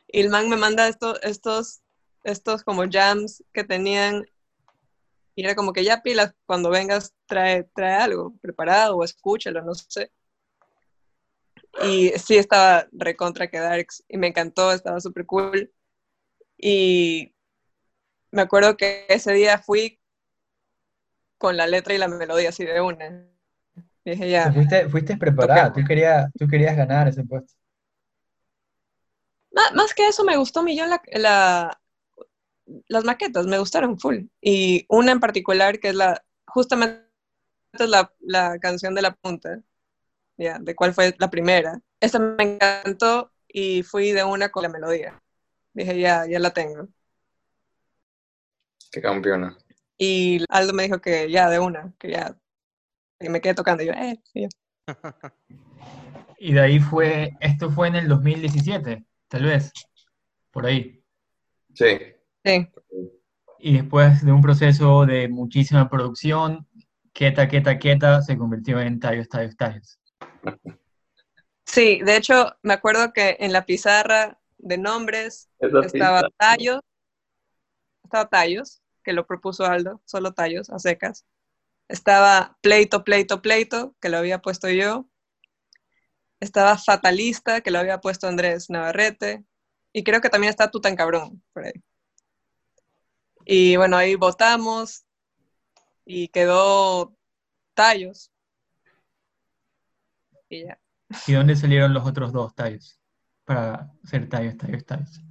Y el man me manda esto- estos, estos como jams que tenían. Y era como que ya pilas, cuando vengas trae, trae algo preparado o escúchalo, no sé. Y sí estaba recontra que Darks y me encantó, estaba súper cool. Y me acuerdo que ese día fui con la letra y la melodía así de una. Y dije ya, fuiste, fuiste preparada, tú querías, tú querías ganar ese puesto. Ma- Más que eso, me gustó millón la, la- las maquetas, me gustaron full. Y una en particular que es la, justamente es la, la canción de la punta, ya, de cuál fue la primera. Esa me encantó y fui de una con la melodía. Dije, ya, ya la tengo. Qué campeona. Y Aldo me dijo que ya de una, que ya que me quedé tocando. Y yo, eh, sí, ya. <laughs> Y de ahí fue, esto fue en el 2017, tal vez, por ahí. Sí. Sí. Y después de un proceso de muchísima producción, Queta, Queta, Queta se convirtió en Tallos, Tallos, Tallos. Sí, de hecho, me acuerdo que en la pizarra de nombres Esa estaba. Tallos, estaba Tallos, que lo propuso Aldo, solo Tallos, a secas. Estaba Pleito, Pleito, Pleito, que lo había puesto yo. Estaba Fatalista, que lo había puesto Andrés Navarrete. Y creo que también está Tutancabrón, por ahí. Y bueno, ahí votamos y quedó Tallos. Y ya. ¿Y dónde salieron los otros dos tallos? Para hacer tallos, tallos, tallos.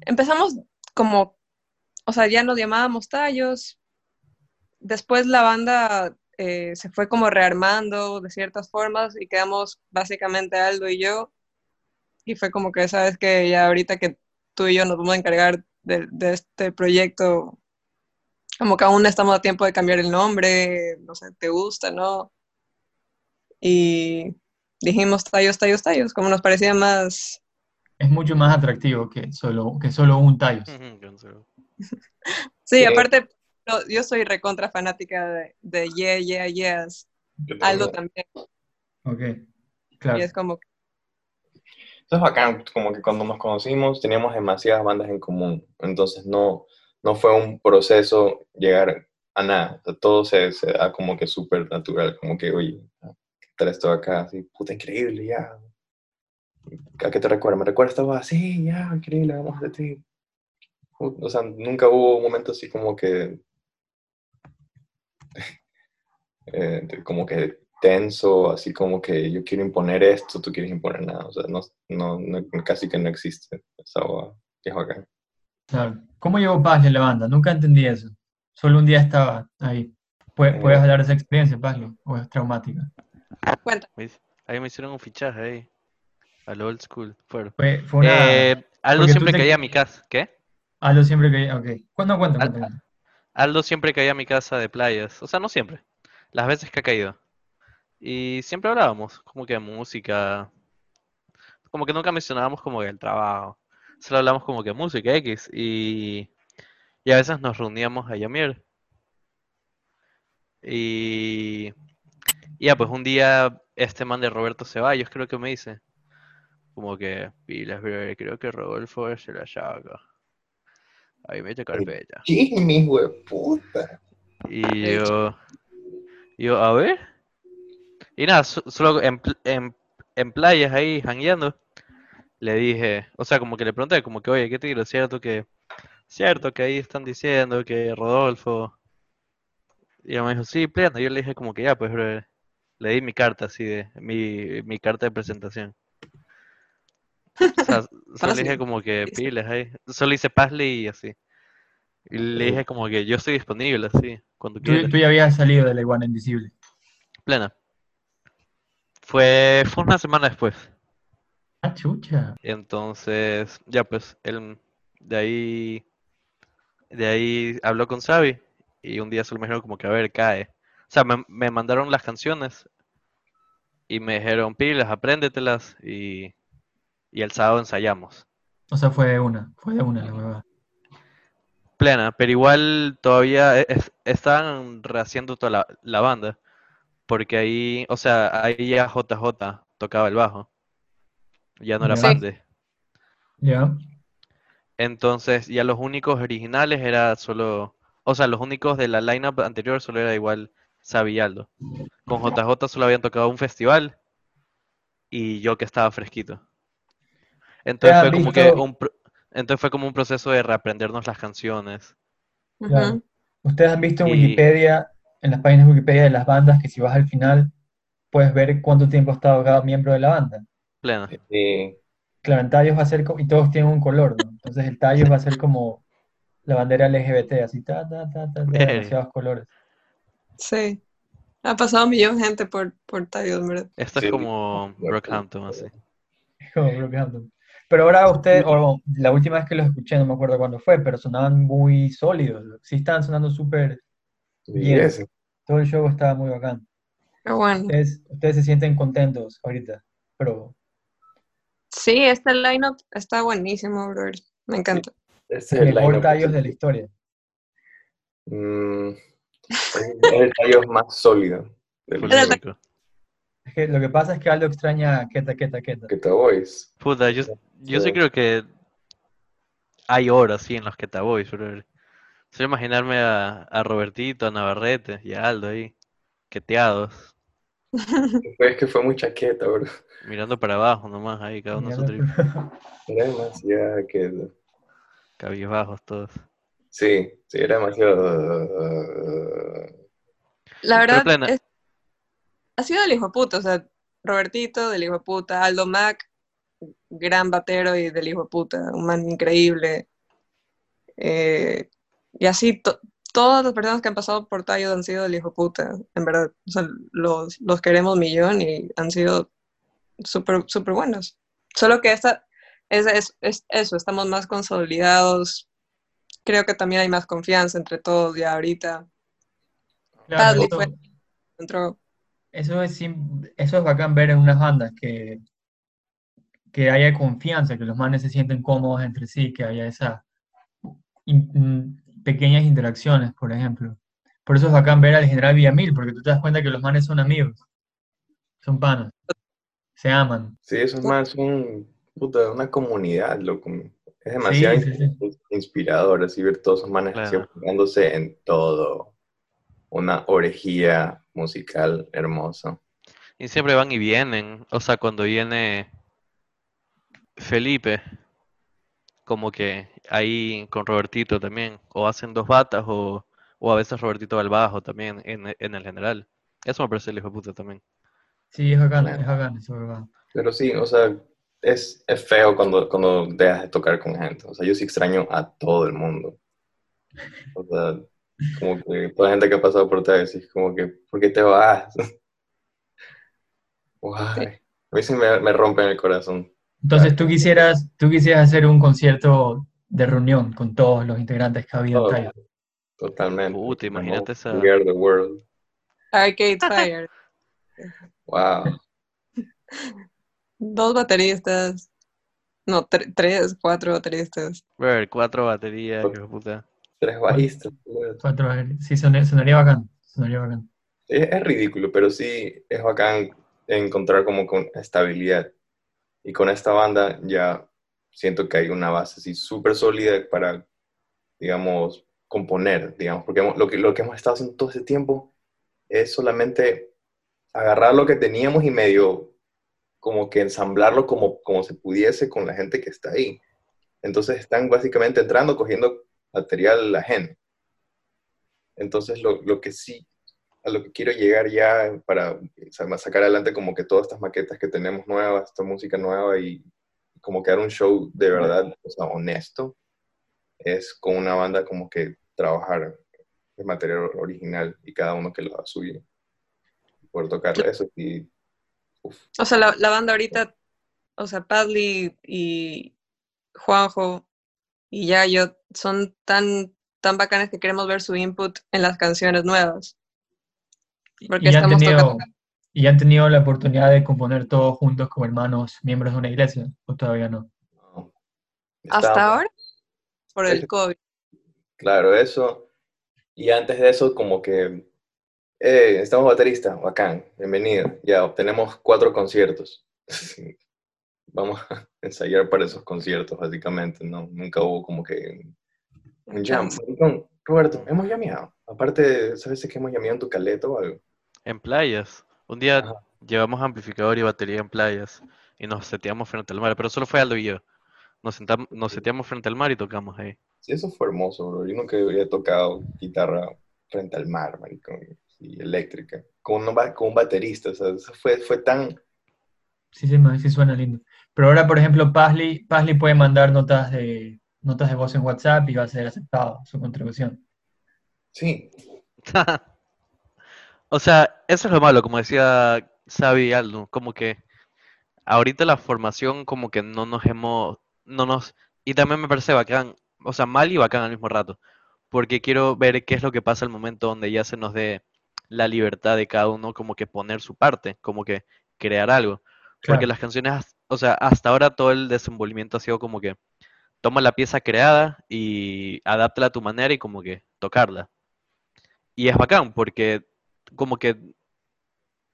empezamos como, o sea, ya nos llamábamos tallos. Después la banda eh, se fue como rearmando de ciertas formas y quedamos básicamente Aldo y yo. Y fue como que, sabes que ya ahorita que tú y yo nos vamos a encargar de, de este proyecto, como que aún estamos a tiempo de cambiar el nombre, no sé, ¿te gusta, no? Y dijimos tallos, tallos, tallos, como nos parecía más, Es mucho más atractivo que solo, que solo un tallos. <laughs> Sí, aparte, no, yo soy recontra fanática de, de Yeah, Yeah, Yes. Aldo también. Ok, claro. Y es como, es bacán, como que cuando nos conocimos teníamos demasiadas bandas en común, entonces no, no fue un proceso llegar a nada, o sea, todo se, se da como que súper natural, como que, oye, ¿qué tal esto acá? Así, puta, increíble, ya. ¿A qué te recuerda? ¿Me recuerda esta voz? Sí, ya, increíble, vamos de ti. O sea, nunca hubo un momento así como que, <laughs> eh, como que tenso, así como que yo quiero imponer esto, tú quieres imponer nada. O sea, no, no, no- casi que no existe esa boda. Es bacán. Claro. ¿Cómo llegó Pazle a la banda? Nunca entendí eso. Solo un día estaba ahí. ¿Pue- Eh. ¿Puedes hablar de esa experiencia, Pazle? ¿O es traumática? cuenta. Ahí me hicieron un fichaje ahí. A lo old school. Fue, fue una... Eh, Aldo siempre te- caía a mi casa. ¿Qué? Aldo siempre que... Ok. ¿Cuándo? Al- cuenta. Aldo siempre caía a mi casa de playas. O sea, no siempre. Las veces que ha caído. Y siempre hablábamos, como que de música. Como que nunca mencionábamos como que el trabajo. Solo hablamos como que música X. Y, y a veces nos reuníamos a llamear. Y, y ya, pues un día este man de Roberto Ceballos creo que me dice. Como que, pilas, bro, creo que Rodolfo es la llaga. Ahí mete carpeta. Jimmy, puta. Y De yo, yo, a ver. Y nada, so- solo en, pl- en, en playas ahí, jangueando, le dije, o sea, como que le pregunté, como que, oye, ¿qué te digo? Cierto que, cierto que ahí están diciendo que Rodolfo. Y ella me dijo, sí, pleno. Yo le dije, como que ya, pues, bro, le di mi carta, así de, mi, mi carta de presentación. O sea, <laughs> solo le dije como que piles ahí. Solo hice Pazle y así. Y le dije como que yo estoy disponible, así, cuando Tú, quieras. tú ya habías salido de la iguana invisible. Plena. Fue, fue una semana después. Ah, chucha. Entonces, ya pues, él de ahí, de ahí habló con Xavi y un día solo me dijeron como que a ver, cae. O sea, me, me mandaron las canciones y me dijeron pilas, apréndetelas y, y el sábado ensayamos. O sea, fue de una. Fue de una la huevada. Plena, pero igual todavía e- es- estaban rehaciendo toda la, la banda. Porque ahí, o sea, ahí ya JJ tocaba el bajo. Ya no era. Sí. Pande. ¿Ya? Entonces, ya los únicos originales era solo, o sea, los únicos de la lineup anterior solo era igual Xavi y Aldo. Con JJ solo habían tocado un festival y yo que estaba fresquito. Entonces fue como que un, entonces fue como un proceso de reaprendernos las canciones. Claro. Ustedes han visto en Y- Wikipedia, en las páginas de Wikipedia de las bandas, que si vas al final, puedes ver cuánto tiempo ha estado cada miembro de la banda. Plena. Y Claro, en tallos va a ser, co- y todos tienen un color, ¿no? Entonces el tallos va a ser como la bandera LGBT, así, ta, ta, ta, ta, ta, demasiados colores. Sí. Ha pasado un millón de gente por, por Tallos, verdad. Esto Sí, es como Brockhampton, así. Como Brockhampton. Pero ahora ustedes, o la última vez que los escuché, no me acuerdo cuándo fue, pero sonaban muy sólidos. Sí estaban sonando súper bien. Todo el show estaba muy bacán. Pero bueno, Ustedes, ustedes se sienten contentos ahorita, pero sí, este lineup está buenísimo, brother. Me encanta. ese el es el mejor tallos de la historia. Mm, es el tallo más sólido del. Es que lo que pasa es que Aldo extraña Keta, Keta, Keta. que te Boys. Puta, yo, yo sí creo que hay horas, sí, en los que te voy, brother. Solo imaginarme a, a Robertito, a Navarrete y a Aldo ahí, queteados, <laughs> Es que fue muy chaqueta, bro. mirando para abajo nomás ahí, cada uno su trip, <laughs> Era demasiado que... cabizbajos todos. Sí, sí, era demasiado... La verdad, plena- es- ha sido del hijo de puta, o sea, Robertito del hijo de puta, Aldo Mac, gran batero y del hijo de puta, un man increíble. Eh, y así, to- todas las personas que han pasado por Tayo han sido del hijo puta, en verdad. O sea, los, los queremos millón y han sido súper súper buenos. Solo que esta es, es, es eso, estamos más consolidados. Creo que también hay más confianza entre todos ya ahorita. Claro, eso, fue- Entró eso es, eso es bacán ver en unas bandas que, que haya confianza, que los manes se sienten cómodos entre sí, que haya in- mm, pequeñas interacciones, por ejemplo. Por eso es bacán ver al general Villamil, porque tú te das cuenta que los manes son amigos, son panos, se aman. Sí, eso es más un, puta, una comunidad, loco. Es demasiado Sí, sí, ins- inspirador así ver todos esos manes Claro. en todo. Una orejía musical hermosa. Y siempre van y vienen, o sea, cuando viene Felipe, como que ahí con Robertito también, o hacen dos batas, o, o a veces Robertito va al bajo también, en, en el general. Eso me parece el hijo de puta también. Sí, es bacán, es bacán, eso es bacán. Pero sí, o sea, es, es feo cuando, cuando dejas de tocar con gente. O sea, yo sí extraño a todo el mundo. O sea, como que toda la gente que ha pasado por Taxi es como que, ¿por qué te vas? <laughs> Guay. A mí sí me, me rompen el corazón. Entonces tú quisieras, tú quisieras hacer un concierto de reunión con todos los integrantes que había en Todo. Tayo. Totalmente. Puta, imagínate esa- We are the world. Arcade Fire. <laughs> Wow. <laughs> Dos bateristas. No, tre- tres, cuatro bateristas. Ver, cuatro baterías, hijo de puta. Tres bajistas. Cuatro, sí, son- sonaría bacán, sonaría bacán. Es, es ridículo, pero sí es bacán encontrar como con estabilidad. Y con esta banda ya siento que hay una base así súper sólida para, digamos, componer, digamos, porque lo que, lo que hemos estado haciendo todo ese tiempo es solamente agarrar lo que teníamos y medio como que ensamblarlo como, como se pudiese con la gente que está ahí. Entonces están básicamente entrando, cogiendo material ajeno. Entonces lo, lo que sí, a lo que quiero llegar ya para sacar adelante como que todas estas maquetas que tenemos nuevas, esta música nueva y como que dar un show de verdad, o sea, honesto, es con una banda como que trabajar el material original y cada uno que lo haga suyo. Poder tocar eso y... uf, O sea, la, la banda ahorita, o sea, Padley y Juanjo y Yayo son tan, tan bacanes que queremos ver su input en las canciones nuevas. Porque y, han estamos tenido, tocando. y han tenido la oportunidad de componer todos juntos como hermanos, miembros de una iglesia, o todavía no. no. Hasta ahora, por el COVID. Claro, eso. Y antes de eso, como que, eh, estamos baterista, bacán, bienvenido. Ya obtenemos cuatro conciertos. <laughs> Vamos a ensayar para esos conciertos, básicamente, ¿no? Nunca hubo como que un jam. Roberto, hemos llameado. Aparte, ¿sabes que hemos llameado en tu caleta o algo? En playas. Un día Ajá. llevamos amplificador y batería en playas y nos seteamos frente al mar, pero solo fue Aldo y yo. Nos, sentam- nos seteamos frente al mar y tocamos ahí. Sí, eso fue hermoso, bro. Yo nunca había tocado guitarra frente al mar, maricón, y eléctrica, con un, con un baterista, o sea, eso fue, fue tan... Sí, sí, sí suena lindo. Pero ahora, por ejemplo, Pazley, Pazley puede mandar notas de, notas de voz en WhatsApp y va a ser aceptado su contribución. Sí, <laughs> O sea, eso es lo malo, como decía Xavi Aldo, como que ahorita la formación como que no nos hemos, no nos, y también me parece bacán, o sea, mal y bacán al mismo rato, porque quiero ver qué es lo que pasa al momento donde ya se nos dé la libertad de cada uno como que poner su parte, como que crear algo. Porque las canciones, o sea, hasta ahora todo el desenvolvimiento ha sido como que toma la pieza creada y adáptala a tu manera y como que tocarla. Y es bacán porque como que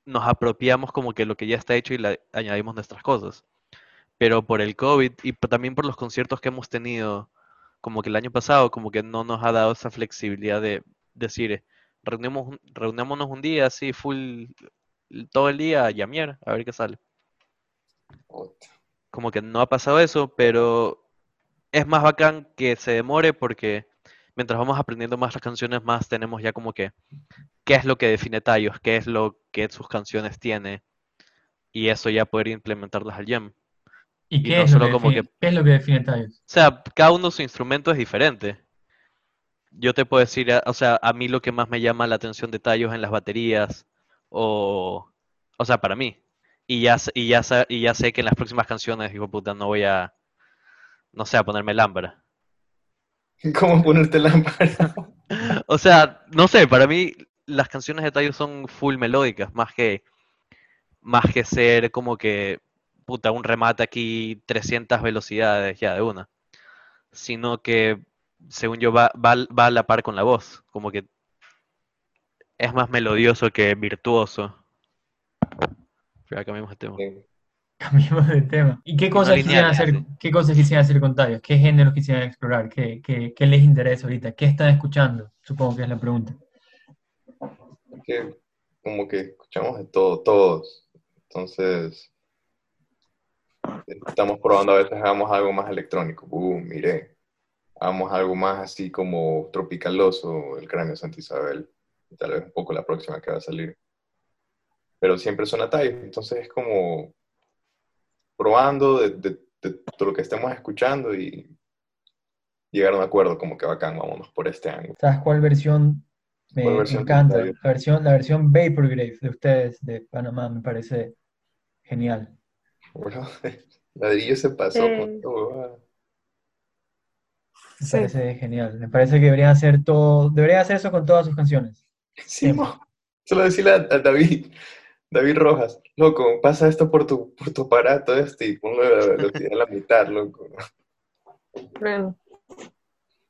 nos apropiamos como que lo que ya está hecho y le añadimos nuestras cosas. Pero por el COVID y también por los conciertos que hemos tenido, como que el año pasado, como que no nos ha dado esa flexibilidad de decir, reunimos, un- reunámonos un día así, full, todo el día, a llamear, a ver qué sale. Como que no ha pasado eso, pero es más bacán que se demore porque mientras vamos aprendiendo más las canciones, más tenemos ya como que qué es lo que define Tallos, qué es lo que sus canciones tiene, y eso ya poder implementarlas al jam. ¿Y y qué, no es, lo solo que como define, que- qué es lo que define Tallos? O sea, cada uno su instrumento es diferente. Yo te puedo decir, o sea, a mí lo que más me llama la atención de tallos en las baterías, o, o sea, para mí. Y ya, sé- y ya, y ya sé que en las próximas canciones, hijo de puta, no voy a, no sé, a ponerme lámpara. <laughs> ¿Cómo ponerte lámpara? <laughs> O sea, no sé, para mí las canciones de tallos son full melódicas, más que, más que ser como que, puta, un remate aquí 300 velocidades ya de una. Sino que, según yo, va, va, va a la par con la voz, como que es más melodioso que virtuoso. Pero ya cambiamos de tema. Sí. <laughs> Cambiemos de tema. ¿Y qué cosas quisieran lineal, hacer, qué cosas quisieran hacer con Tallos? ¿Qué géneros quisieran explorar? ¿Qué, qué, qué les interesa ahorita? ¿Qué están escuchando? Supongo que es la pregunta. que como que escuchamos de todo, todos. Entonces, estamos probando, a veces hagamos algo más electrónico. Boom, mire. Hagamos algo más así como tropicaloso, el cráneo Santa Isabel. Tal vez un poco la próxima que va a salir. Pero siempre suena Thai, entonces es como probando de, de- de todo lo que estemos escuchando y llegar a un acuerdo como que bacán, vámonos por este ángulo. ¿Sabes cuál versión me, ¿Cuál me versión encanta? La versión, la versión Vaporgrave de ustedes de Panamá me parece genial. Bro, <laughs> Ladrillo se pasó Eh. con todo. Me Sí. parece genial. Me parece que deberían hacer todo, deberían hacer eso con todas sus canciones. Sí, mo. Solo decirle a, a David, David Rojas, loco, pasa esto por tu, por tu aparato este y a la velocidad a la mitad, loco. Bueno,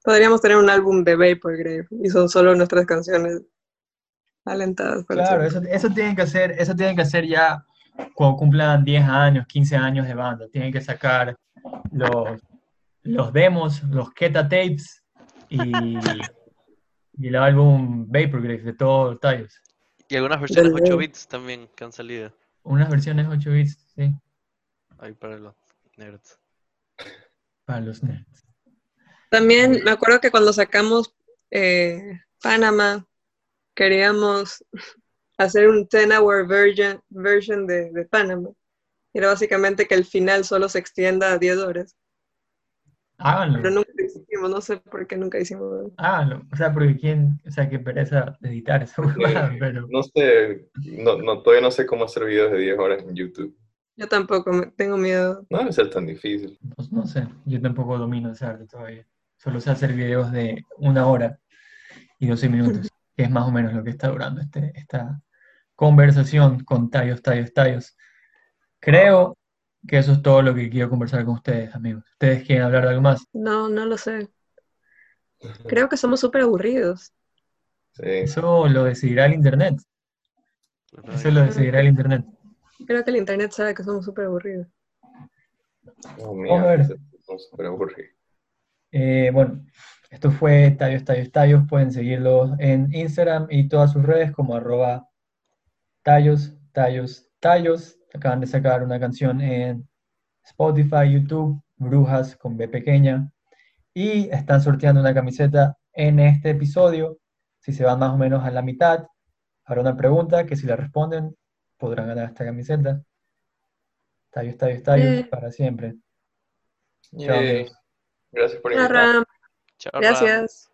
podríamos tener un álbum de Vaporgrave y son solo nuestras canciones alentadas. por Claro, eso. eso, eso tienen que hacer, eso tienen que hacer ya cuando cumplan 10 años, 15 años de banda. Tienen que sacar los, los demos, los Keta tapes y, y el álbum Vaporgrave de todos los tallos. Y algunas versiones Del 8 Leo. bits también que han salido. Unas versiones 8 bits, sí, Ahí para los nerds. para los nerds. También me acuerdo que cuando sacamos eh, Panama, queríamos <laughs> hacer un 10-hour version, version de, de Panama. Era básicamente que el final solo se extienda a 10 horas. Pero Háganlo, nunca hicimos, no sé por qué nunca hicimos. háganlo. O sea, porque quién, o sea, qué pereza de editar esa huevada, pero No sé, no, no, todavía no sé cómo hacer videos de 10 horas en YouTube. Yo tampoco, tengo miedo. No debe ser tan difícil. no, no sé, yo tampoco domino ese arte todavía. Solo sé hacer videos de una hora y 12 minutos, <laughs> que es más o menos lo que está durando este, esta conversación con tallos, tallos, tallos. Creo que eso es todo lo que quiero conversar con ustedes, amigos. ¿Ustedes quieren hablar de algo más? No, no lo sé. Creo que somos súper aburridos. Sí. Eso lo decidirá el Internet. Eso lo decidirá el Internet. Creo que el internet sabe que somos súper aburridos. No, Vamos a ver. mira, son súper aburridos. Eh, bueno, esto fue Tallos, Tallos, Tallos. Pueden seguirlos en Instagram y todas sus redes como arroba Tallos, Tallos, Tallos. Acaban de sacar una canción en Spotify, YouTube, Brujas con B pequeña. Y están sorteando una camiseta en este episodio. Si se van más o menos a la mitad, habrá una pregunta que si la responden podrán ganar esta camiseta. Tallos, Tallos, Tallos Eh. para siempre. Chao, Yay. amigos. Gracias por invitarme. Chao. Gracias.